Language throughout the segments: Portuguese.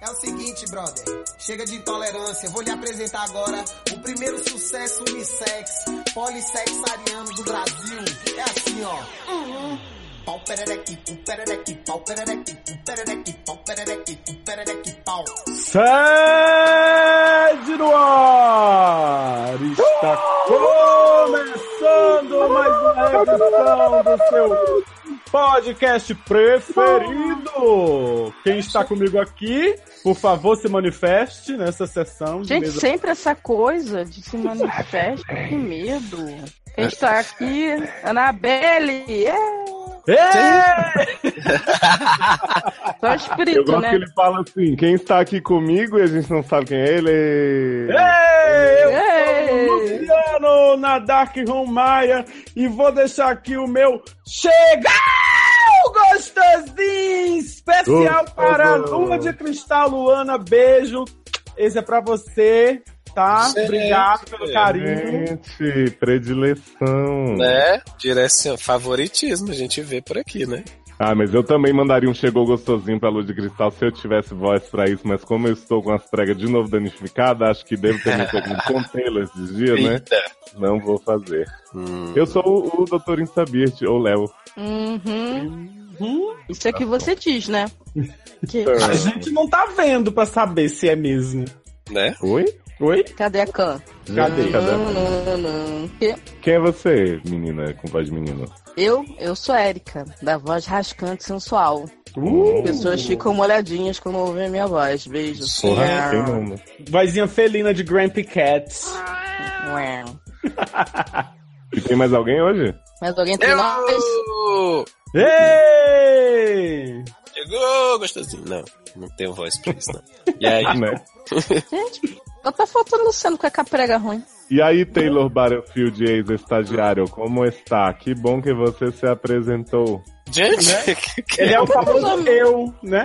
É o seguinte, brother. Chega de intolerância. Vou lhe apresentar agora o primeiro sucesso unissex, polissexariano do Brasil. É assim, ó. Uhum. Pau perereque, pau pau perereque, pu perereque, pau. Sede no ar! Está começando mais uma edição do seu podcast preferido. Quem está comigo aqui, por favor, se manifeste nessa sessão. de Gente, mesa- sempre essa coisa de se manifesta, que medo. Quem está aqui? Anabelle! É, Ê! Só o Eu espírito, gosto né? que ele fala assim, quem está aqui comigo e a gente não sabe quem é ele. Ei, eu Ei! sou o Luciano na Dark Room Maia e vou deixar aqui o meu Chegou Gostosinho especial Gostoso. para a Lua de Cristal Luana. Beijo. Esse é pra você, tá? Gente. Obrigado pelo carinho. Gente, predileção. Né? Direção, favoritismo, a gente vê por aqui, né? Ah, mas eu também mandaria um chegou gostosinho pra Luz de Cristal se eu tivesse voz pra isso, mas como eu estou com as pregas de novo danificadas, acho que devo ter me pegado com tê esses dias, né? Eita. Não vou fazer. Hum. Eu sou o, o Dr. Instabirte, ou Léo. Uhum. Hum, Isso é que você diz, né? Que- a gente não tá vendo pra saber se é mesmo. Né? Oi? Oi? Cadê a Can? Cadê? Cadê? Não, não, não. Que- Quem é você, menina, com voz de menino? Eu, eu sou Érica, da voz rascante e sensual. Uh, Pessoas ficam molhadinhas quando ouvem a minha voz. Beijo. Porra, não? vozinha felina de Grampy Cats. Ué. E tem mais alguém hoje? Mas alguém tem nós? Eu! Ei! Chegou, gostosinho. Não, não tenho voz pra isso, não. E aí? Né? Gente, só tá faltando o Luciano com a caprega ruim. E aí, Taylor Battlefield, ex-estagiário, como está? Que bom que você se apresentou. Gente, Ele é o famoso eu, né?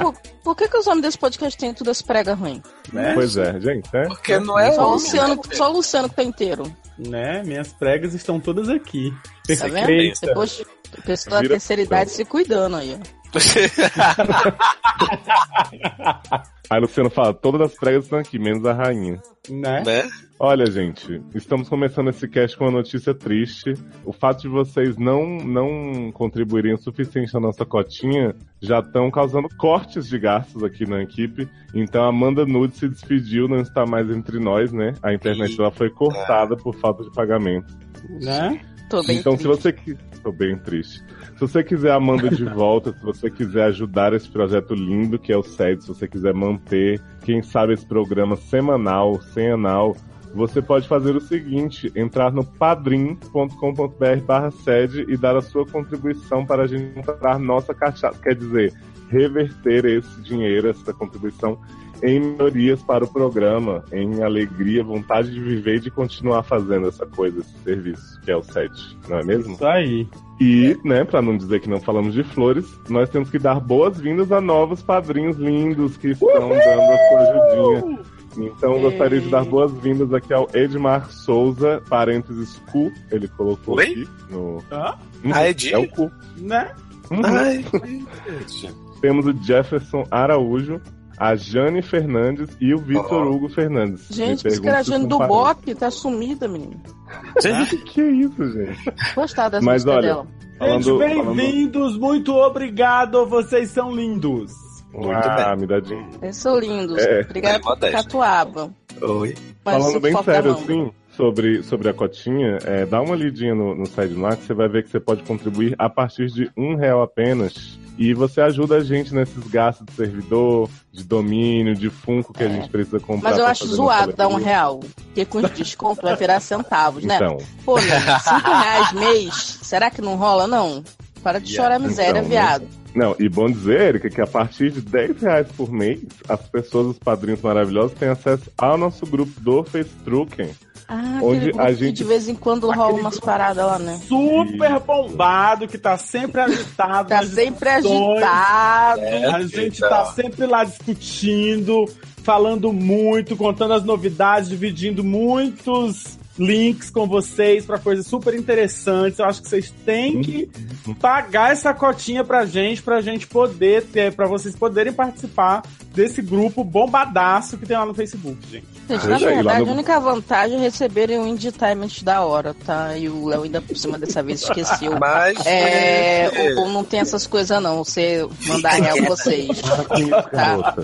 Por, por que, que os homens desse podcast têm tudo as pregas ruins? né? Pois é, gente, né? porque não é Só o Luciano, só o Luciano que tá inteiro. Né? Minhas pregas estão todas aqui. Tá vendo? Depois, a pessoa da terceira idade se cuidando aí, ó. Aí Luciano fala, todas as pregas estão aqui, menos a rainha. Né? né? Olha, gente, estamos começando esse cast com uma notícia triste. O fato de vocês não, não contribuírem o suficiente na nossa cotinha já estão causando cortes de gastos aqui na equipe. Então a Amanda Nude se despediu, não está mais entre nós, né? A internet dela foi cortada por falta de pagamento. Né? Tô bem então, se triste. você que tô bem triste. Se você quiser a Amanda de volta, se você quiser ajudar esse projeto lindo que é o SED, se você quiser manter, quem sabe esse programa semanal, semanal, você pode fazer o seguinte, entrar no padrim.com.br barra sede e dar a sua contribuição para a gente comprar nossa cachaça. Quer dizer, reverter esse dinheiro, essa contribuição em melhorias para o programa, em alegria, vontade de viver e de continuar fazendo essa coisa, esse serviço, que é o SED, não é mesmo? Isso aí. E, né, pra não dizer que não falamos de flores, nós temos que dar boas-vindas a novos padrinhos lindos que estão dando a sua ajudinha. Então, eu gostaria de dar boas-vindas aqui ao Edmar Souza, parênteses cu, ele colocou Oi? aqui no. Uhum, Ah, é de- É o cu. Né? Uhum. Ai, gente. Temos o Jefferson Araújo, a Jane Fernandes e o Vitor Oh. Hugo Fernandes. Gente, esse que era a Jane do Bop tá sumida, menino. parentes. Que é isso, gente? Gostar das Mas olha, dela. Gente, Falando- bem-vindos, muito obrigado, vocês são lindos. Muito ah, bem. me dá dinheiro. Eles são lindos. É. Obrigada É por catuaba. Oi. Mas Falando bem sério, assim, sobre, sobre a cotinha, é, dá uma lidinha no, no site do NAC, você vai ver que você pode contribuir a partir de um real apenas. E você ajuda a gente nesses gastos de servidor, de domínio, de funko que a gente precisa comprar. Mas eu acho zoado dar um real. Porque com desconto vai virar centavos, né? Então, Pô, nego, cinco reais mês, será que não rola, não? Para de chorar miséria, Então, né? Não, e bom dizer, Erika, que a partir de 10 reais por mês, as pessoas, os padrinhos maravilhosos, têm acesso ao nosso grupo do Facebooken. Ah, Onde aquele grupo a que gente- de vez em quando rola umas paradas lá, né? Super bombado, que tá sempre agitado. Tá sempre agitado. A gente tá sempre lá discutindo, falando muito, contando as novidades, dividindo muitos links com vocês para coisas super interessantes. Eu acho que vocês têm que pagar essa cotinha pra gente, pra gente poder ter, pra vocês poderem participar desse grupo bombadaço que tem lá no Facebook, gente. Gente, na verdade, no- a única vantagem é receberem um indie time antes da hora, tá? E o Léo ainda por cima dessa vez esqueceu. Mas. É, ou, ou não tem essas coisas não, você mandar real vocês. Tá.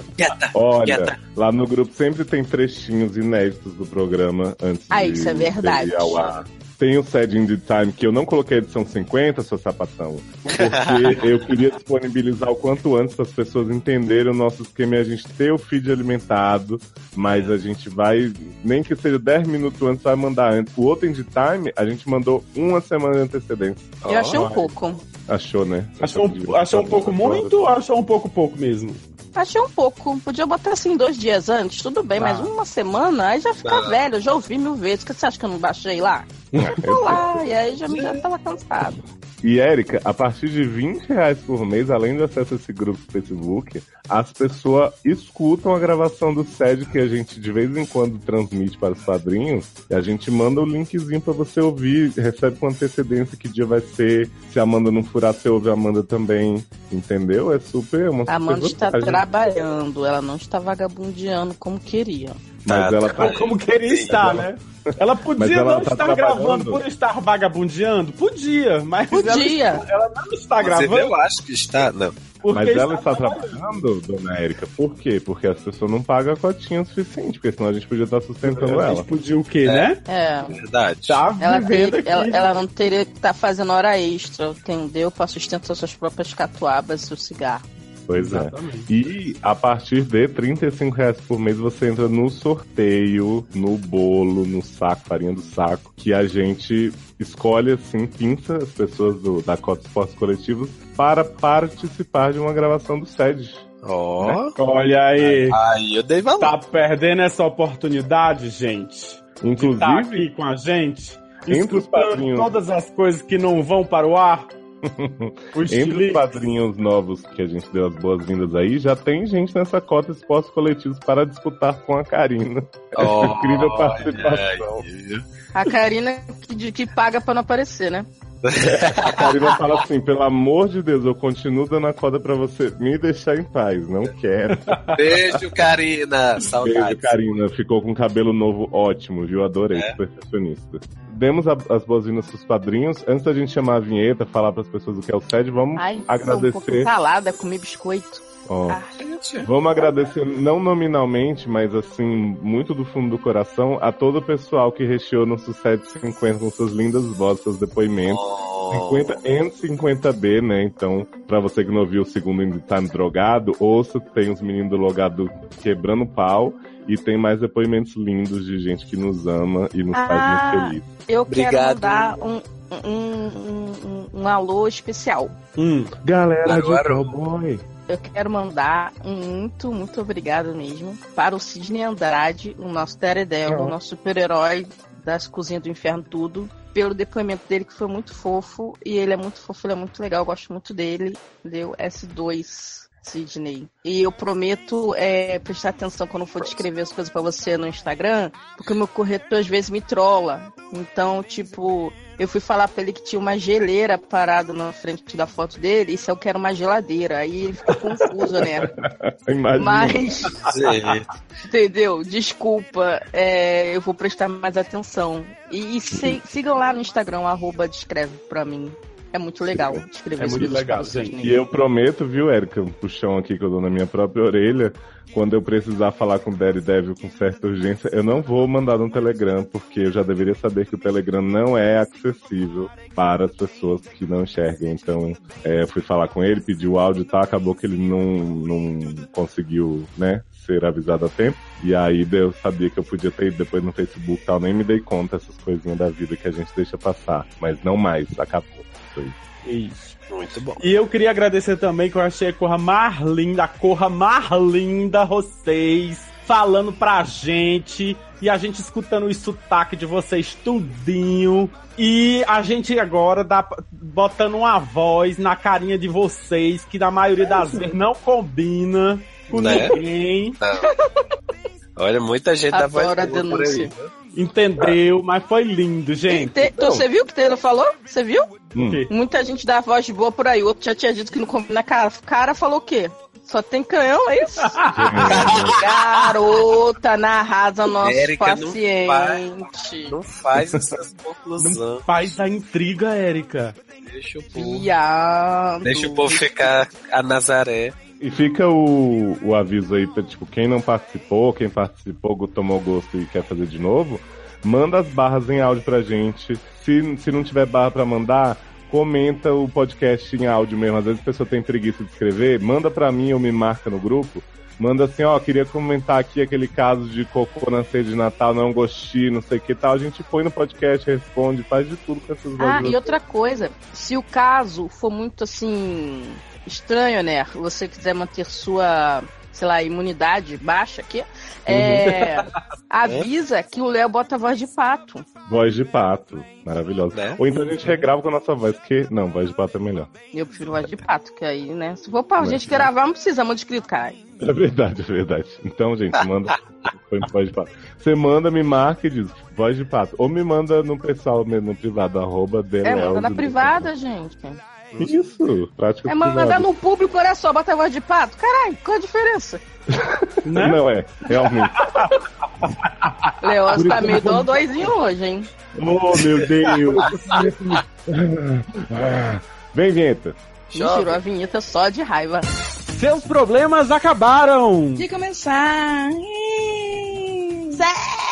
Olha, quieta. lá no grupo sempre tem trechinhos inéditos do programa antes Ah, de isso é verdade. ao ar. Tem o Sad in the Time, que eu não coloquei a edição 50, seu sapatão, porque eu queria disponibilizar o quanto antes para as pessoas entenderem o nosso esquema e a gente ter o feed alimentado, mas a gente vai, nem que seja 10 minutos antes, vai mandar antes. O outro in the Time, a gente mandou uma semana de antecedência. Eu achei um pouco. Achou, né? Achou, um- achou um pouco muito ou achou um pouco pouco mesmo? Achei um pouco. Podia botar assim dois dias antes, tudo bem, mas uma semana, aí já fica velho. Eu já ouvi mil vezes. O que você acha que eu não baixei lá? Tô lá, e aí já me já tava cansado. E Érica, a partir de 20 reais por mês, além de acesso a esse grupo do Facebook, as pessoas escutam a gravação do SED que a gente de vez em quando transmite para os padrinhos. E a gente manda o linkzinho para você ouvir, recebe com antecedência que dia vai ser. Se a Amanda não furar, você ouve a Amanda também. Entendeu? É super. Uma A Amanda está trabalhando, ela não está vagabundeando como queria. Mas Ah, ela tá. tá. Como queria estar, né? Ela podia ela não tá estar gravando por estar vagabundeando? Podia, mas Podia. Ela, ela não está Você vê, gravando eu acho que está. Não. porque Mas ela está está trabalhando, dona Érica. Por quê? Porque as pessoas não pagam a cotinha o suficiente, porque senão a gente podia estar sustentando A ela. gente podia o quê, né? É. Verdade. Tá Ela, vivendo aqui. ela, ela não teria que estar fazendo hora extra, entendeu? Pra sustentar suas próprias catuabas e o cigarro. Pois é. Exatamente. E a partir de 35 reais por mês você entra no sorteio, no bolo, no saco, farinha do saco, que a gente escolhe assim, pinça as pessoas do, da Cota Esportes Coletivos para participar de uma gravação do SED. Ó. Olha aí. Aí eu dei valor. Tá perdendo essa oportunidade, gente? De Inclusive, tá aqui com a gente? Entre os padrinhos. todas as coisas que não vão para o ar? entre os padrinhos novos que a gente deu as boas-vindas aí, já tem gente nessa Cota Esportes Coletivos para disputar com a Karina. Ó, incrível olha participação. aí. A Karina que, de- que paga pra não aparecer, né? A Karina fala assim, pelo amor de Deus, eu continuo dando a corda pra você me deixar em paz, não quero. Beijo, Karina. Beijo, Saudades. Karina. Ficou com cabelo novo ótimo, viu? Adorei, É. perfeccionista. Demos a- as boas-vindas pros padrinhos. Antes da gente chamar a vinheta, falar pras pessoas o que é o SED, vamos Ai, tô um pouco agradecer. calada, comi biscoito. Ó, Ah, Vamos agradecer, não nominalmente, mas assim, muito do fundo do coração, a todo o pessoal que recheou nosso 750 com suas lindas vozes, seus depoimentos. Oh. 50 e 50B, né? Então, pra você que não viu o segundo Indie Time drogado, ouça, tem os meninos do Logado quebrando pau e tem mais depoimentos lindos de gente que nos ama e nos Ah. faz muito feliz. eu quero Obrigado. mandar um, um, um, um- um alô especial. Hum, Galera Alô, de cowboy. Eu quero mandar um muito, muito obrigado mesmo para o Sidney Andrade, o nosso Daredevil, Oh. o nosso super-herói das cozinhas do inferno tudo, pelo depoimento dele que foi muito fofo, e ele é muito fofo, ele é muito legal, eu gosto muito dele, deu S2 Sidney. E eu prometo é, prestar atenção quando for descrever as coisas pra você no Instagram, porque o meu corretor às vezes me trola. Então, tipo, eu fui falar pra ele que tinha uma geleira parada na frente da foto dele, e se eu quero uma geladeira. Aí ele ficou confuso, né? Imagina. Mas, entendeu? Desculpa, é, eu vou prestar mais atenção. E, e se- sigam lá no Instagram, arroba descreve pra mim. É muito legal escrever É muito legal, gente. né? E eu prometo, viu, Érica, um puxão aqui que eu dou na minha própria orelha, quando eu precisar falar com o Daredevil com certa urgência, eu não vou mandar no Telegram, porque eu já deveria saber que o Telegram não é acessível para as pessoas que não enxergam. Então, é, eu fui falar com ele, pedi o áudio e tal, acabou que ele não, não conseguiu, né, ser avisado a tempo. E aí eu sabia que eu podia ter ido depois no Facebook e tal, nem me dei conta essas coisinhas da vida que a gente deixa passar. Mas não mais, acabou. Foi. isso. Muito bom. E eu queria agradecer também que eu achei a corra mais linda, a corra mais linda, vocês, falando pra gente. E a gente escutando o sotaque de vocês tudinho. E a gente agora dá, botando uma voz na carinha de vocês, que na maioria das vezes não combina com Né? ninguém. Olha, muita gente voz a por aí. denúncia. Entendeu, mas foi lindo, gente. Te- tu- Você viu o que o Taylor falou? Você viu? Hum. Muita gente dá voz de boa por aí. O outro já tinha dito que não combina cara. O cara falou o quê? Só tem canhão, é isso? Garota, na arrasa nosso Érica, não paciente. Não faz essas Não conclusões. faz a intriga, Érica. Deixa o povo. Viado. Deixa o povo ficar a Nazaré. E fica o, o aviso aí pra, tipo, quem não participou, quem participou, tomou gosto e quer fazer de novo, manda as barras em áudio pra gente. Se, se não tiver barra pra mandar, comenta o podcast em áudio mesmo. Às vezes a pessoa tem preguiça de escrever, manda pra mim ou me marca no grupo. Manda assim, ó, queria comentar aqui aquele caso de cocô na ceia de Natal, não gostei, não sei o que tal. A gente põe no podcast, responde, faz de tudo com essas Ah, e outra coisa, se o caso for muito assim estranho, né? Você quiser manter sua, sei lá, imunidade baixa aqui, é, avisa que o Léo bota voz de pato. Voz de pato, maravilhosa. Né? Ou então a gente regrava com a nossa voz, que não, voz de pato é melhor. Eu prefiro voz de pato, que aí, né? Se for pra Mas, gente né? gravar, não precisa muito escrito, cara. É verdade, é verdade. Então, gente, manda. Voz de pato. Você manda, me marca e diz voz de pato. Ou me manda no pessoal mesmo, no privado, arroba É, manda na privada, gente. Isso, prática É mandar no público, olha só, bota a voz de pato. Caralho, qual a diferença? Né? Não é, realmente. Leoz tá meio dodóizinho hoje, hein? oh, meu Deus. Vem, vinheta. Me tirou a vinheta só de raiva. Seus problemas acabaram! De começar. Sério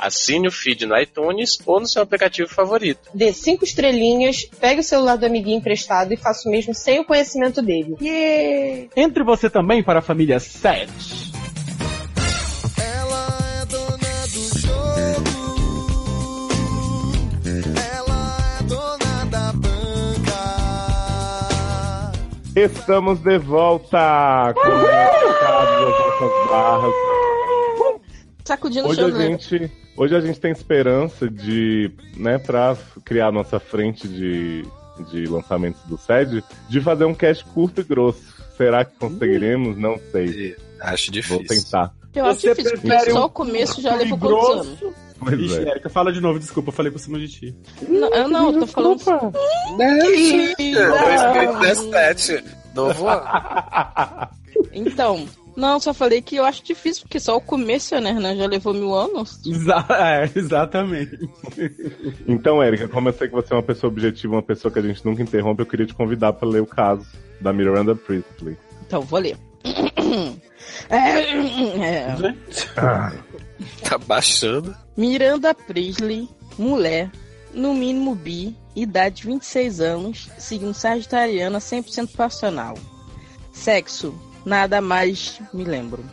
Assine o feed no iTunes ou no seu aplicativo favorito. dê cinco estrelinhas, pegue o celular do amiguinho emprestado e faça o mesmo sem o conhecimento dele. Entre você também para a família 7. Ela é dona do jogo. Ela é dona da banca. Estamos de volta com o recado das nossas barras. Sacudindo o Hoje a chão Léo. gente, hoje a gente tem esperança de, né, pra criar a nossa frente de, de lançamentos do SED, de fazer um cast curto e grosso. Será que conseguiremos? Não sei. Acho Vou difícil. tentar. Eu acho Você difícil, porque prefere só um o começo já levou quantos grosso? anos? Pois Ixi, é. Erika, fala de novo, desculpa, eu falei por cima de ti. Não, eu não, eu tô falando. Não. 2017. Novo ano. Então, não, só falei que eu acho difícil, porque só o começo, né, já levou mil anos. Exa é, exatamente. Então, Érica, como eu sei que você é uma pessoa objetiva, uma pessoa que a gente nunca interrompe, eu queria te convidar para ler o caso da Miranda Priestley. Então, vou ler. É, é. Tá baixando. Miranda Priestley, mulher, no mínimo bi, idade 26 anos, signo sagitariana 100% passional. Sexo, nada mais me lembro.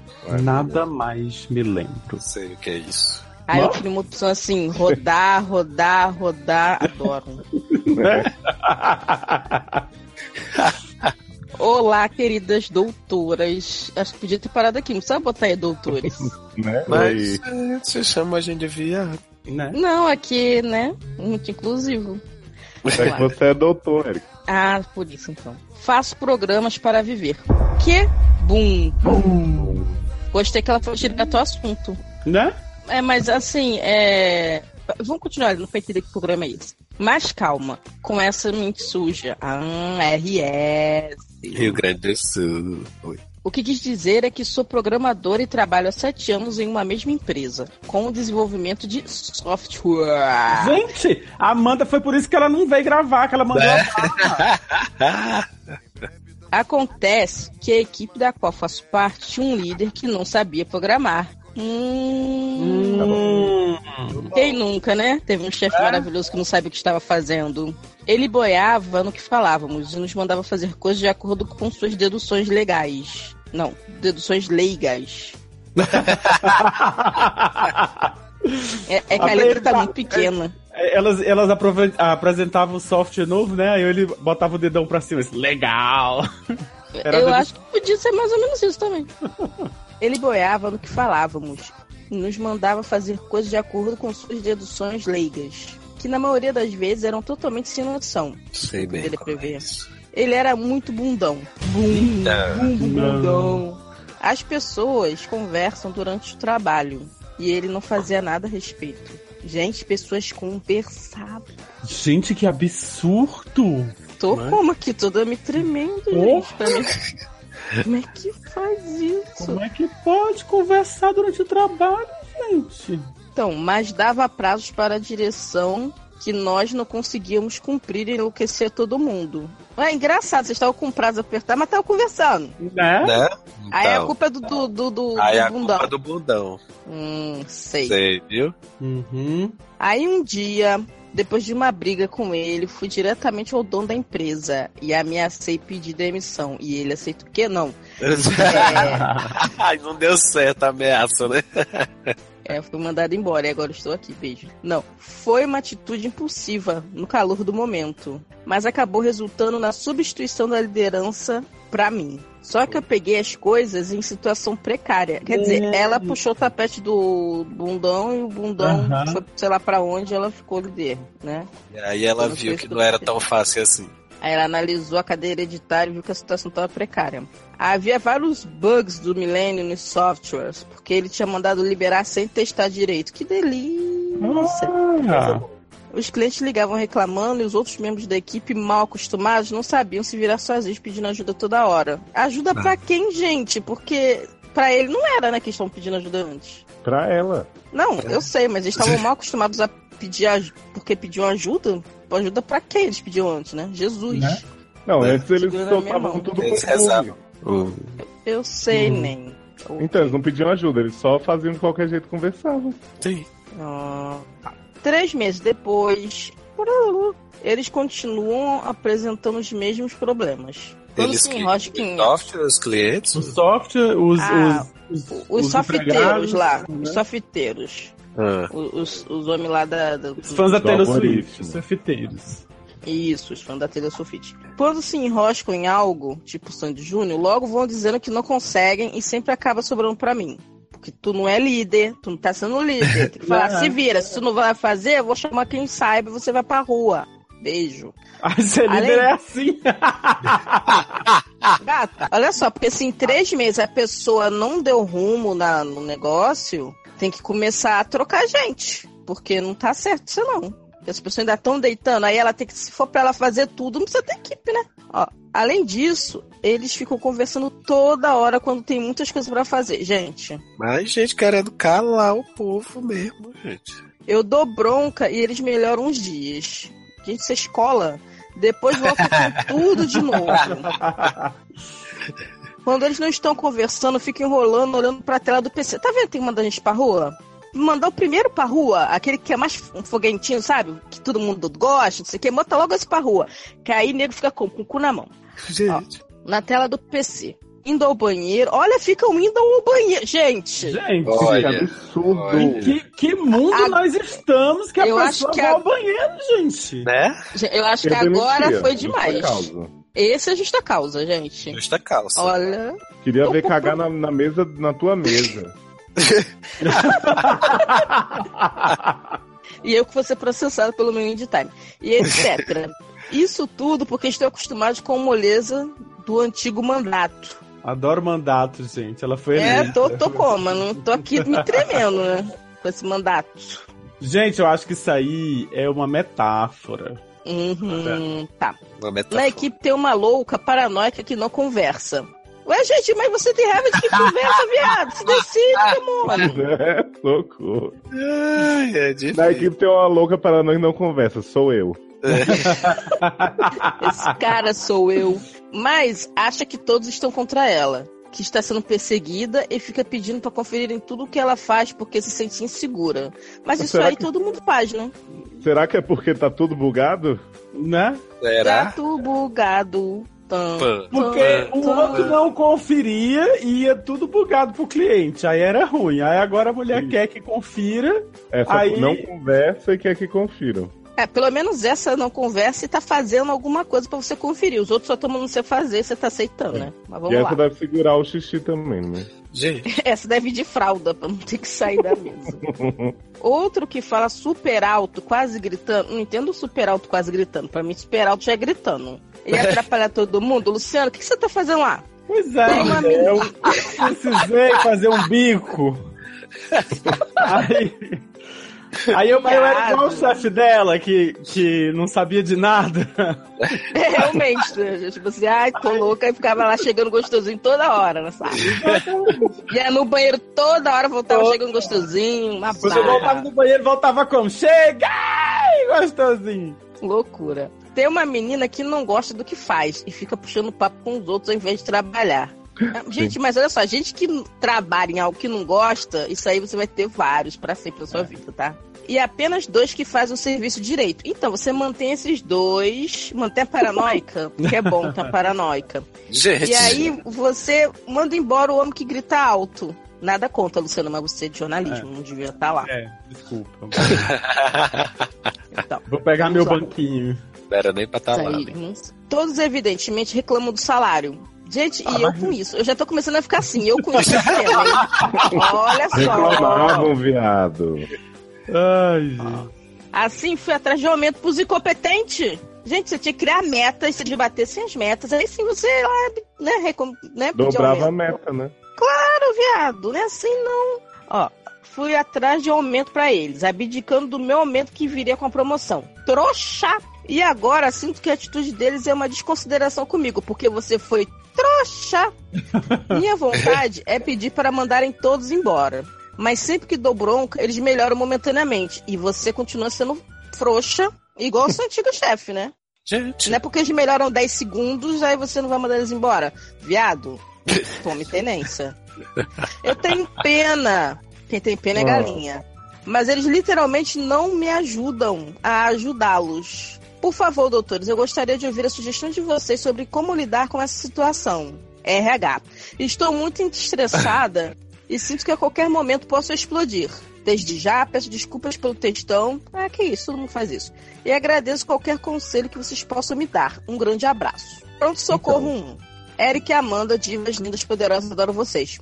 Nada mais me lembro. Sei o que é isso. Aí eu queria uma opção assim, rodar, rodar, rodar, adoro. Olá, queridas doutoras. Acho que podia ter parado aqui, não precisa botar aí doutores. Né? Mas E- é, você chama a gente de viado. Né? Não, aqui, né, muito inclusivo. é que você é doutor. Ah, por isso então. Faço programas para viver. Que bum. Gostei que ela foi direto ao assunto. Né? É, mas assim, é. Vamos continuar, não foi entender que programa é esse. Mas calma, com essa mente suja. Ah, RS. Rio Grande do Sul. Oi. O que quis dizer é que sou programadora e trabalho há sete anos em uma mesma empresa, com o desenvolvimento de software. Gente, a Amanda foi por isso que ela não veio gravar, que ela mandou a Acontece que a equipe da qual faço parte tinha um líder que não sabia programar. Hum, Hum, quem nunca, né? Teve um chefe maravilhoso que não sabia o que estava fazendo. Ele boiava no que falávamos e nos mandava fazer coisas de acordo com suas deduções legais. Não, deduções leigas. É, é que a letra tá muito pequena. Elas, elas aprove- apresentavam o software novo, né? Aí ele botava o dedão pra cima. assim, Legal! Era Eu acho que podia ser mais ou menos isso também. Ele boiava no que falávamos. e Nos mandava fazer coisas de acordo com suas deduções leigas. Que na maioria das vezes eram totalmente sem noção. Sei bem. Como é prevê. isso. Ele era muito bundão. Bum, bum, bum, bundão. As pessoas conversam durante o trabalho. E ele não fazia nada a respeito. Gente, pessoas conversavam. Gente, que absurdo! Tô Não é? como aqui, toda me tremendo, gente. Pra mim. Como é que faz isso? Como é que pode conversar durante o trabalho, gente? Então, mas dava prazos para a direção que nós não conseguíamos cumprir e enlouquecer todo mundo. É engraçado, vocês estavam com prazo apertado, mas estavam conversando. Né? Né? Aí a Então, culpa é do, do, do, do, aí do a bundão. culpa do bundão. Hum, sei. Sei, viu? Uhum. Aí um dia, depois de uma briga com ele, fui diretamente ao dono da empresa e ameacei pedir demissão. E ele aceitou o quê? Não. É, Ai, não deu certo a ameaça, né? É, fui mandado embora e agora estou aqui, beijo. Não, foi uma atitude impulsiva no calor do momento, mas acabou resultando na substituição da liderança pra mim. Só que eu peguei as coisas em situação precária. Quer dizer, É. ela puxou o tapete do bundão e o bundão Aham. foi, sei lá pra onde, ela ficou líder, né? E aí ela viu que não era tão fácil assim. Aí ela analisou a cadeia hereditária e viu que a situação estava precária. Havia vários bugs do Millennium nos softwares, porque ele tinha mandado liberar sem testar direito. Que delícia! Ah, Os clientes ligavam reclamando e os outros membros da equipe, mal acostumados, não sabiam se virar sozinhos pedindo ajuda toda hora. Ajuda pra quem, gente? Porque pra ele não era, né, que estão pedindo ajuda antes. Pra ela. Não, eu sei, mas eles estavam mal acostumados a pedir ajuda, porque pediam ajuda. Ajuda pra quem eles pediam antes, né? Jesus. Né? Não, É. antes eles soltavam tudo Eles rezavam. O- Eu sei, Hum. nem. Então, eles não pediam ajuda, eles só faziam de qualquer jeito conversavam. Sim. Ah. Três meses depois, eles continuam apresentando os mesmos problemas. Eles em- o software, os clientes. o software, os, Ah, os, os, Os sofiteiros empregados, lá, né? os sofiteiros. Ah, Os, os, homens lá da. da Os fãs da Taylor. Swift, os sofiteiros. Isso, os fãs da Taylor Swift. Quando se enroscam em algo, tipo Sandy Júnior, logo vão dizendo que não conseguem e sempre acaba sobrando pra mim. Porque tu não é líder, tu não tá sendo líder. Tem que falar, se vira, se tu não vai fazer, eu vou chamar quem saiba e você vai pra rua. Beijo. Ah, ser Além- líder é assim. Gata, olha só, porque se em três meses a pessoa não deu rumo na, no negócio, tem que começar a trocar gente. Porque não tá certo isso não. Porque as pessoas ainda estão deitando, aí ela tem que, se for pra ela fazer tudo, não precisa ter equipe, né? Ó, além disso, eles ficam conversando toda hora quando tem muitas coisas pra fazer. Gente, mas gente querendo calar o povo mesmo, gente. eu dou bronca e eles melhoram uns dias. Gente, isso é escola. Depois volta com tudo de novo. Quando eles não estão conversando, ficam enrolando, olhando pra tela do PC. Tá vendo que tem que mandar a gente pra rua? Mandar o primeiro pra rua, aquele que é mais um foguentinho, sabe? Que todo mundo gosta, não sei o que, bota logo esse pra rua. Que aí o nego fica com, com o cu na mão. Gente. Na tela do PC. Indo ao banheiro. Olha, ficam indo ao banheiro. Gente, Gente, Olha, que absurdo. olha. que, que mundo Ah, nós estamos que a eu pessoa acho que vai a- ao banheiro, gente? Né? eu acho que Eu agora denuncia, foi demais. Causa. Esse é justa causa, gente. Justa calça. Olha. Queria ver cagar na, na mesa, na tua mesa. e eu que vou ser processado pelo meu indie time. E etc. Isso tudo porque estou acostumado com a moleza do antigo mandato. Adoro mandato, gente. Ela foi É, eleita. tô, tô como? Não tô aqui me tremendo, né? Com esse mandato. Gente, eu acho que isso aí é uma metáfora. Uhum, tá. Uma metáfora. Na equipe tem uma louca paranoica que não conversa. Ué, gente, mas você tem raiva de que conversa, viado? Se decide, mano. É, socorro. É. Na equipe tem uma louca para nós não conversa, sou eu. Esse cara sou eu. Mas acha que todos estão contra ela. Que está sendo perseguida e fica pedindo pra conferirem tudo o que ela faz porque se sente insegura. Mas isso Será aí que- todo mundo faz, né? Será que é porque tá tudo bugado? Né? Será? Gato bugado. Tam, Pã. Porque o outro não conferia e ia tudo bugado pro cliente. Aí era ruim. Aí agora a mulher Sim. quer que confira. Essa Aí- não conversa e quer que confiram. É, pelo menos essa não conversa e tá fazendo alguma coisa pra você conferir. Os outros só estão mandando você fazer, você tá aceitando, né? Mas e vamos essa lá. deve segurar o xixi também, né? Gente, Essa deve ir de fralda pra não ter que sair da mesa. Outro que fala super alto, quase gritando. Não entendo super alto, quase gritando. Pra mim, super alto já é gritando. Ele atrapalha todo mundo. Luciano, o que, que você tá fazendo lá? Pois é, uma eu precisei fazer um bico. Aí, aí eu, eu era igual o chefe dela, que, que não sabia de nada. É, realmente, né? tipo assim, ai, tô louca, e ficava lá chegando gostosinho toda hora na sala. Ia no banheiro toda hora, voltava Toda chegando gostosinho, uma eu voltava do banheiro, voltava como? Cheguei! Gostosinho. Loucura. Tem uma menina que não gosta do que faz e fica puxando papo com os outros ao invés de trabalhar. Gente, mas olha só, gente que trabalha em algo que não gosta, isso aí você vai ter vários pra sempre na sua vida, tá? E apenas dois que fazem o serviço direito. Então, você mantém esses dois, mantém a paranoica, que é bom tá paranoica. gente. E aí você manda embora o homem que grita alto. Nada contra, Luciano, mas você é de jornalismo, não devia estar lá. É, desculpa. Então, Vou pegar meu lá. banquinho. Não era nem pra estar Isso lá, né? Todos, evidentemente, reclamam do salário. Gente, Ah, e eu com isso. Eu já tô começando a ficar assim. Eu com isso. Olha só. Reclamavam, viado. Ai, gente. Assim, fui atrás de aumento pros incompetentes. Gente, você tinha que criar metas, se debatessem as metas. Aí sim você lá, né, recom... né Dobrava a meta, né? Claro, viado, não é assim não. Ó, fui atrás de aumento pra eles, abdicando do meu aumento que viria com a promoção. Trouxa! E agora sinto que a atitude deles é uma desconsideração comigo, porque você foi trouxa. Minha vontade é pedir para mandarem todos embora. Mas sempre que dou bronca, eles melhoram momentaneamente. E você continua sendo frouxa, igual o seu antigo chefe, né? Gente. Não é porque eles melhoram 10 segundos, aí você não vai mandar eles embora. Viado, tome tenência. Eu tenho pena. Quem tem pena é galinha. Mas eles literalmente não me ajudam a ajudá-los. Por favor, doutores, eu gostaria de ouvir a sugestão de vocês sobre como lidar com essa situação. RH. Estou muito estressada e sinto que a qualquer momento posso explodir. Desde já, peço desculpas pelo textão. Ah, que isso, todo mundo faz isso. E agradeço qualquer conselho que vocês possam me dar. Um grande abraço. Pronto, socorro 1. Eric e Amanda, divas lindas, poderosas, adoro vocês.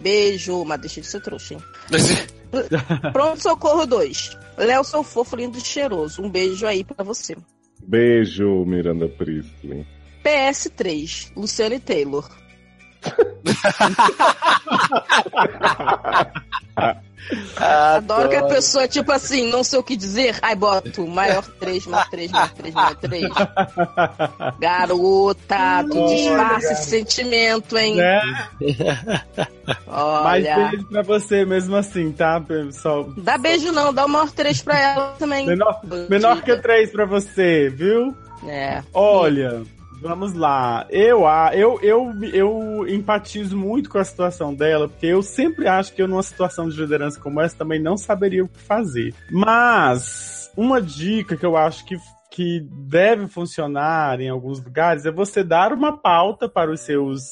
Beijo, mas deixa de ser trouxa, hein? Pronto, socorro 2. Léo, seu fofo, lindo e cheiroso. Um beijo aí pra você. Beijo, Miranda Priestley. PS3, Luciane Taylor. Adoro que a pessoa, tipo assim, não sei o que dizer. Ai, boto maior 3, maior 3, maior 3, maior 3. Garota, tu disfarça esse sentimento, hein? Né? Mas Olha. beijo pra você mesmo assim, tá, pessoal? Dá beijo não, dá o maior 3 pra ela também. Menor, menor que três pra você, viu? É. Olha, vamos lá. Eu, ah, eu, eu, eu empatizo muito com a situação dela, porque eu sempre acho que eu, numa situação de liderança como essa, também não saberia o que fazer. Mas, uma dica que eu acho que, que deve funcionar em alguns lugares é você dar uma pauta para os seus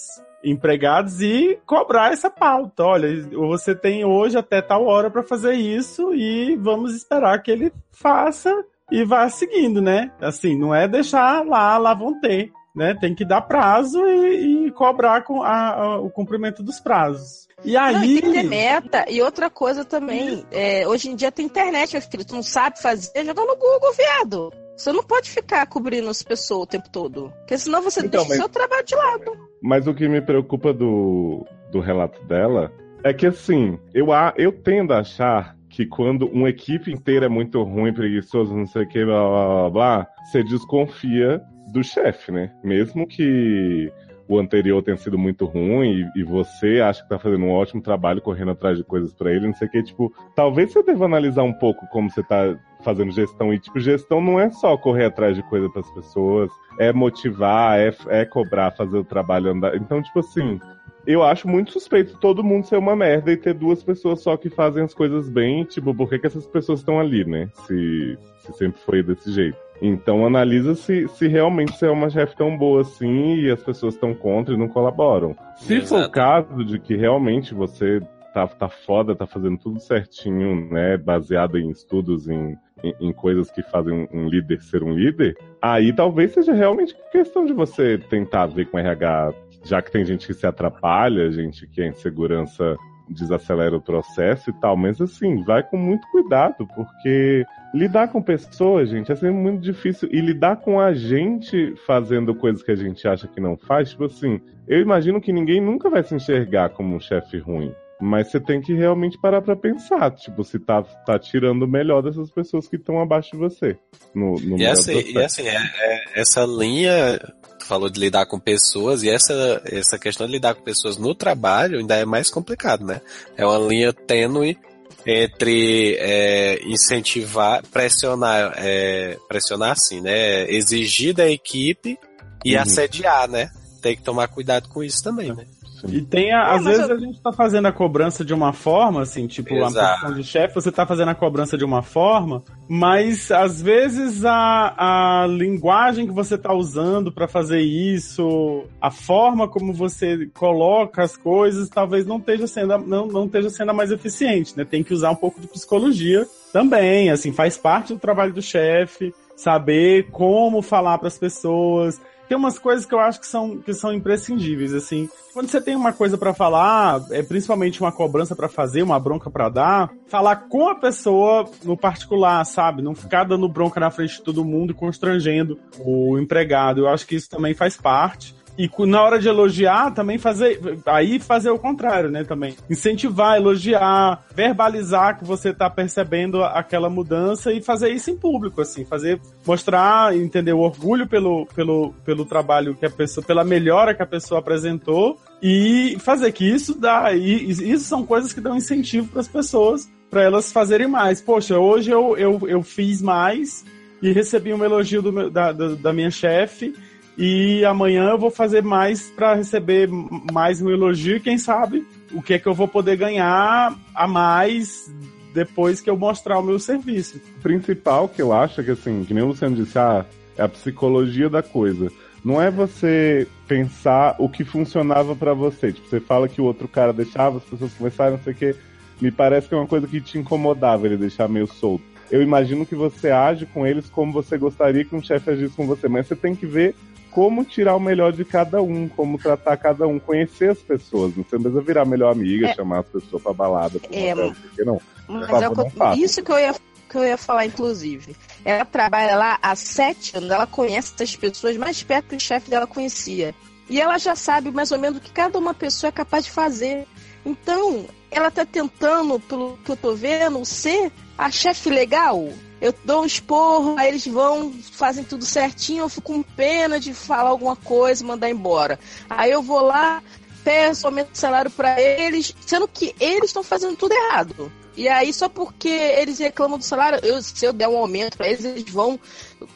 empregados e cobrar essa pauta. Olha, você tem hoje até tal hora para fazer isso e vamos esperar que ele faça e vá seguindo, né? Assim, não é deixar lá, lá vão ter, né? Tem que dar prazo e, e cobrar com a- a- o cumprimento dos prazos. E Não, e aí, tem que ter meta. E outra coisa também, é, hoje em dia tem internet, meu filho. Tu não sabe fazer, joga no Google, viado. Você não pode ficar cobrindo as pessoas o tempo todo. Porque senão você Então, deixa o mas- seu trabalho de lado. Mas o que me preocupa do, do relato dela é que, assim, eu, a- eu tendo a achar que quando uma equipe inteira é muito ruim, preguiçoso, não sei o que, blá blá blá blá, você desconfia do chefe, né? Mesmo que o anterior tenha sido muito ruim e, e você acha que tá fazendo um ótimo trabalho correndo atrás de coisas pra ele, não sei o que, tipo, talvez você deva analisar um pouco como você tá fazendo gestão. E, tipo, gestão não é só correr atrás de coisa pras pessoas, é motivar, é, é cobrar, fazer o trabalho andar. Então, tipo assim, eu acho muito suspeito todo mundo ser uma merda e ter duas pessoas só que fazem as coisas bem. Tipo, por que, que essas pessoas estão ali, né? Se, se sempre foi desse jeito. Então analisa se, se realmente você é uma chefe tão boa assim e as pessoas estão contra e não colaboram. Se for o Exato. caso de que realmente você tá, tá foda, tá fazendo tudo certinho, né? Baseado em estudos, em, em, em coisas que fazem um, um líder ser um líder, aí talvez seja realmente questão de você tentar ver com RH, já que tem gente que se atrapalha, gente que a insegurança desacelera o processo e tal, mas assim, vai com muito cuidado, porque lidar com pessoas, gente, é sempre muito difícil. E lidar com a gente fazendo coisas que a gente acha que não faz, tipo assim, eu imagino que ninguém nunca vai se enxergar como um chefe ruim. Mas você tem que realmente parar pra pensar, tipo, se tá, tá tirando o melhor dessas pessoas que estão abaixo de você. No, no E assim, e assim é- é- essa linha, tu falou de lidar com pessoas, e essa, essa questão de lidar com pessoas no trabalho ainda é mais complicado, né? É uma linha tênue entre é, incentivar, pressionar, é, pressionar assim, né? Exigir da equipe e Uhum. assediar, né? Tem que tomar cuidado com isso também, né? E tem, a- É, às vezes eu- a gente tá fazendo a cobrança de uma forma, assim, tipo, a Exato. posição de chefe, você tá fazendo a cobrança de uma forma, mas às vezes a, a linguagem que você tá usando pra fazer isso, a forma como você coloca as coisas, talvez não esteja sendo, a- não, não esteja sendo a mais eficiente, né? Tem que usar um pouco de psicologia também, assim, faz parte do trabalho do chefe, saber como falar pras pessoas, tem umas coisas que eu acho que são, que são imprescindíveis, assim. Quando você tem uma coisa pra falar, é principalmente uma cobrança pra fazer, uma bronca pra dar, falar com a pessoa no particular, sabe? Não ficar dando bronca na frente de todo mundo constrangendo o empregado. Eu acho que isso também faz parte. E na hora de elogiar, também fazer. Aí fazer o contrário, né? Também. Incentivar, elogiar, verbalizar que você tá percebendo aquela mudança e fazer isso em público, assim. Fazer. Mostrar, entender, o orgulho pelo, pelo, pelo trabalho que a pessoa. pela melhora que a pessoa apresentou. E fazer que isso dá. E, isso são coisas que dão incentivo para as pessoas, para elas fazerem mais. Poxa, hoje eu, eu, eu fiz mais e recebi um elogio do da, da minha chefe e amanhã eu vou fazer mais para receber mais um elogio e quem sabe o que é que eu vou poder ganhar a mais depois que eu mostrar o meu serviço. O principal que eu acho é que, assim, que nem o Luciano disse, ah, é a psicologia da coisa. Não é você pensar o que funcionava pra você. Tipo, você fala que o outro cara deixava as pessoas conversarem, não sei o quê. Me parece que é uma coisa que te incomodava ele deixar meio solto. Eu imagino que você age com eles como você gostaria que um chefe agisse com você, mas você tem que ver como tirar o melhor de cada um, como tratar cada um, conhecer as pessoas. Não precisa virar melhor amiga, É. chamar as pessoas pra balada, pra É, não o quê, não. Mas favor, é o que não eu- faça. isso que eu, ia, que eu ia falar, inclusive. Ela trabalha lá há sete anos, ela conhece essas pessoas mais perto que o chefe dela conhecia. E ela já sabe mais ou menos o que cada uma pessoa é capaz de fazer. Então, ela tá tentando, pelo que eu tô vendo, ser a chefe legal. Eu dou um esporro, aí eles vão, fazem tudo certinho, eu fico com pena de falar alguma coisa e mandar embora. Aí eu vou lá, peço aumento de salário pra eles, sendo que eles estão fazendo tudo errado. E aí, só porque eles reclamam do salário, eu, se eu der um aumento pra eles, eles vão.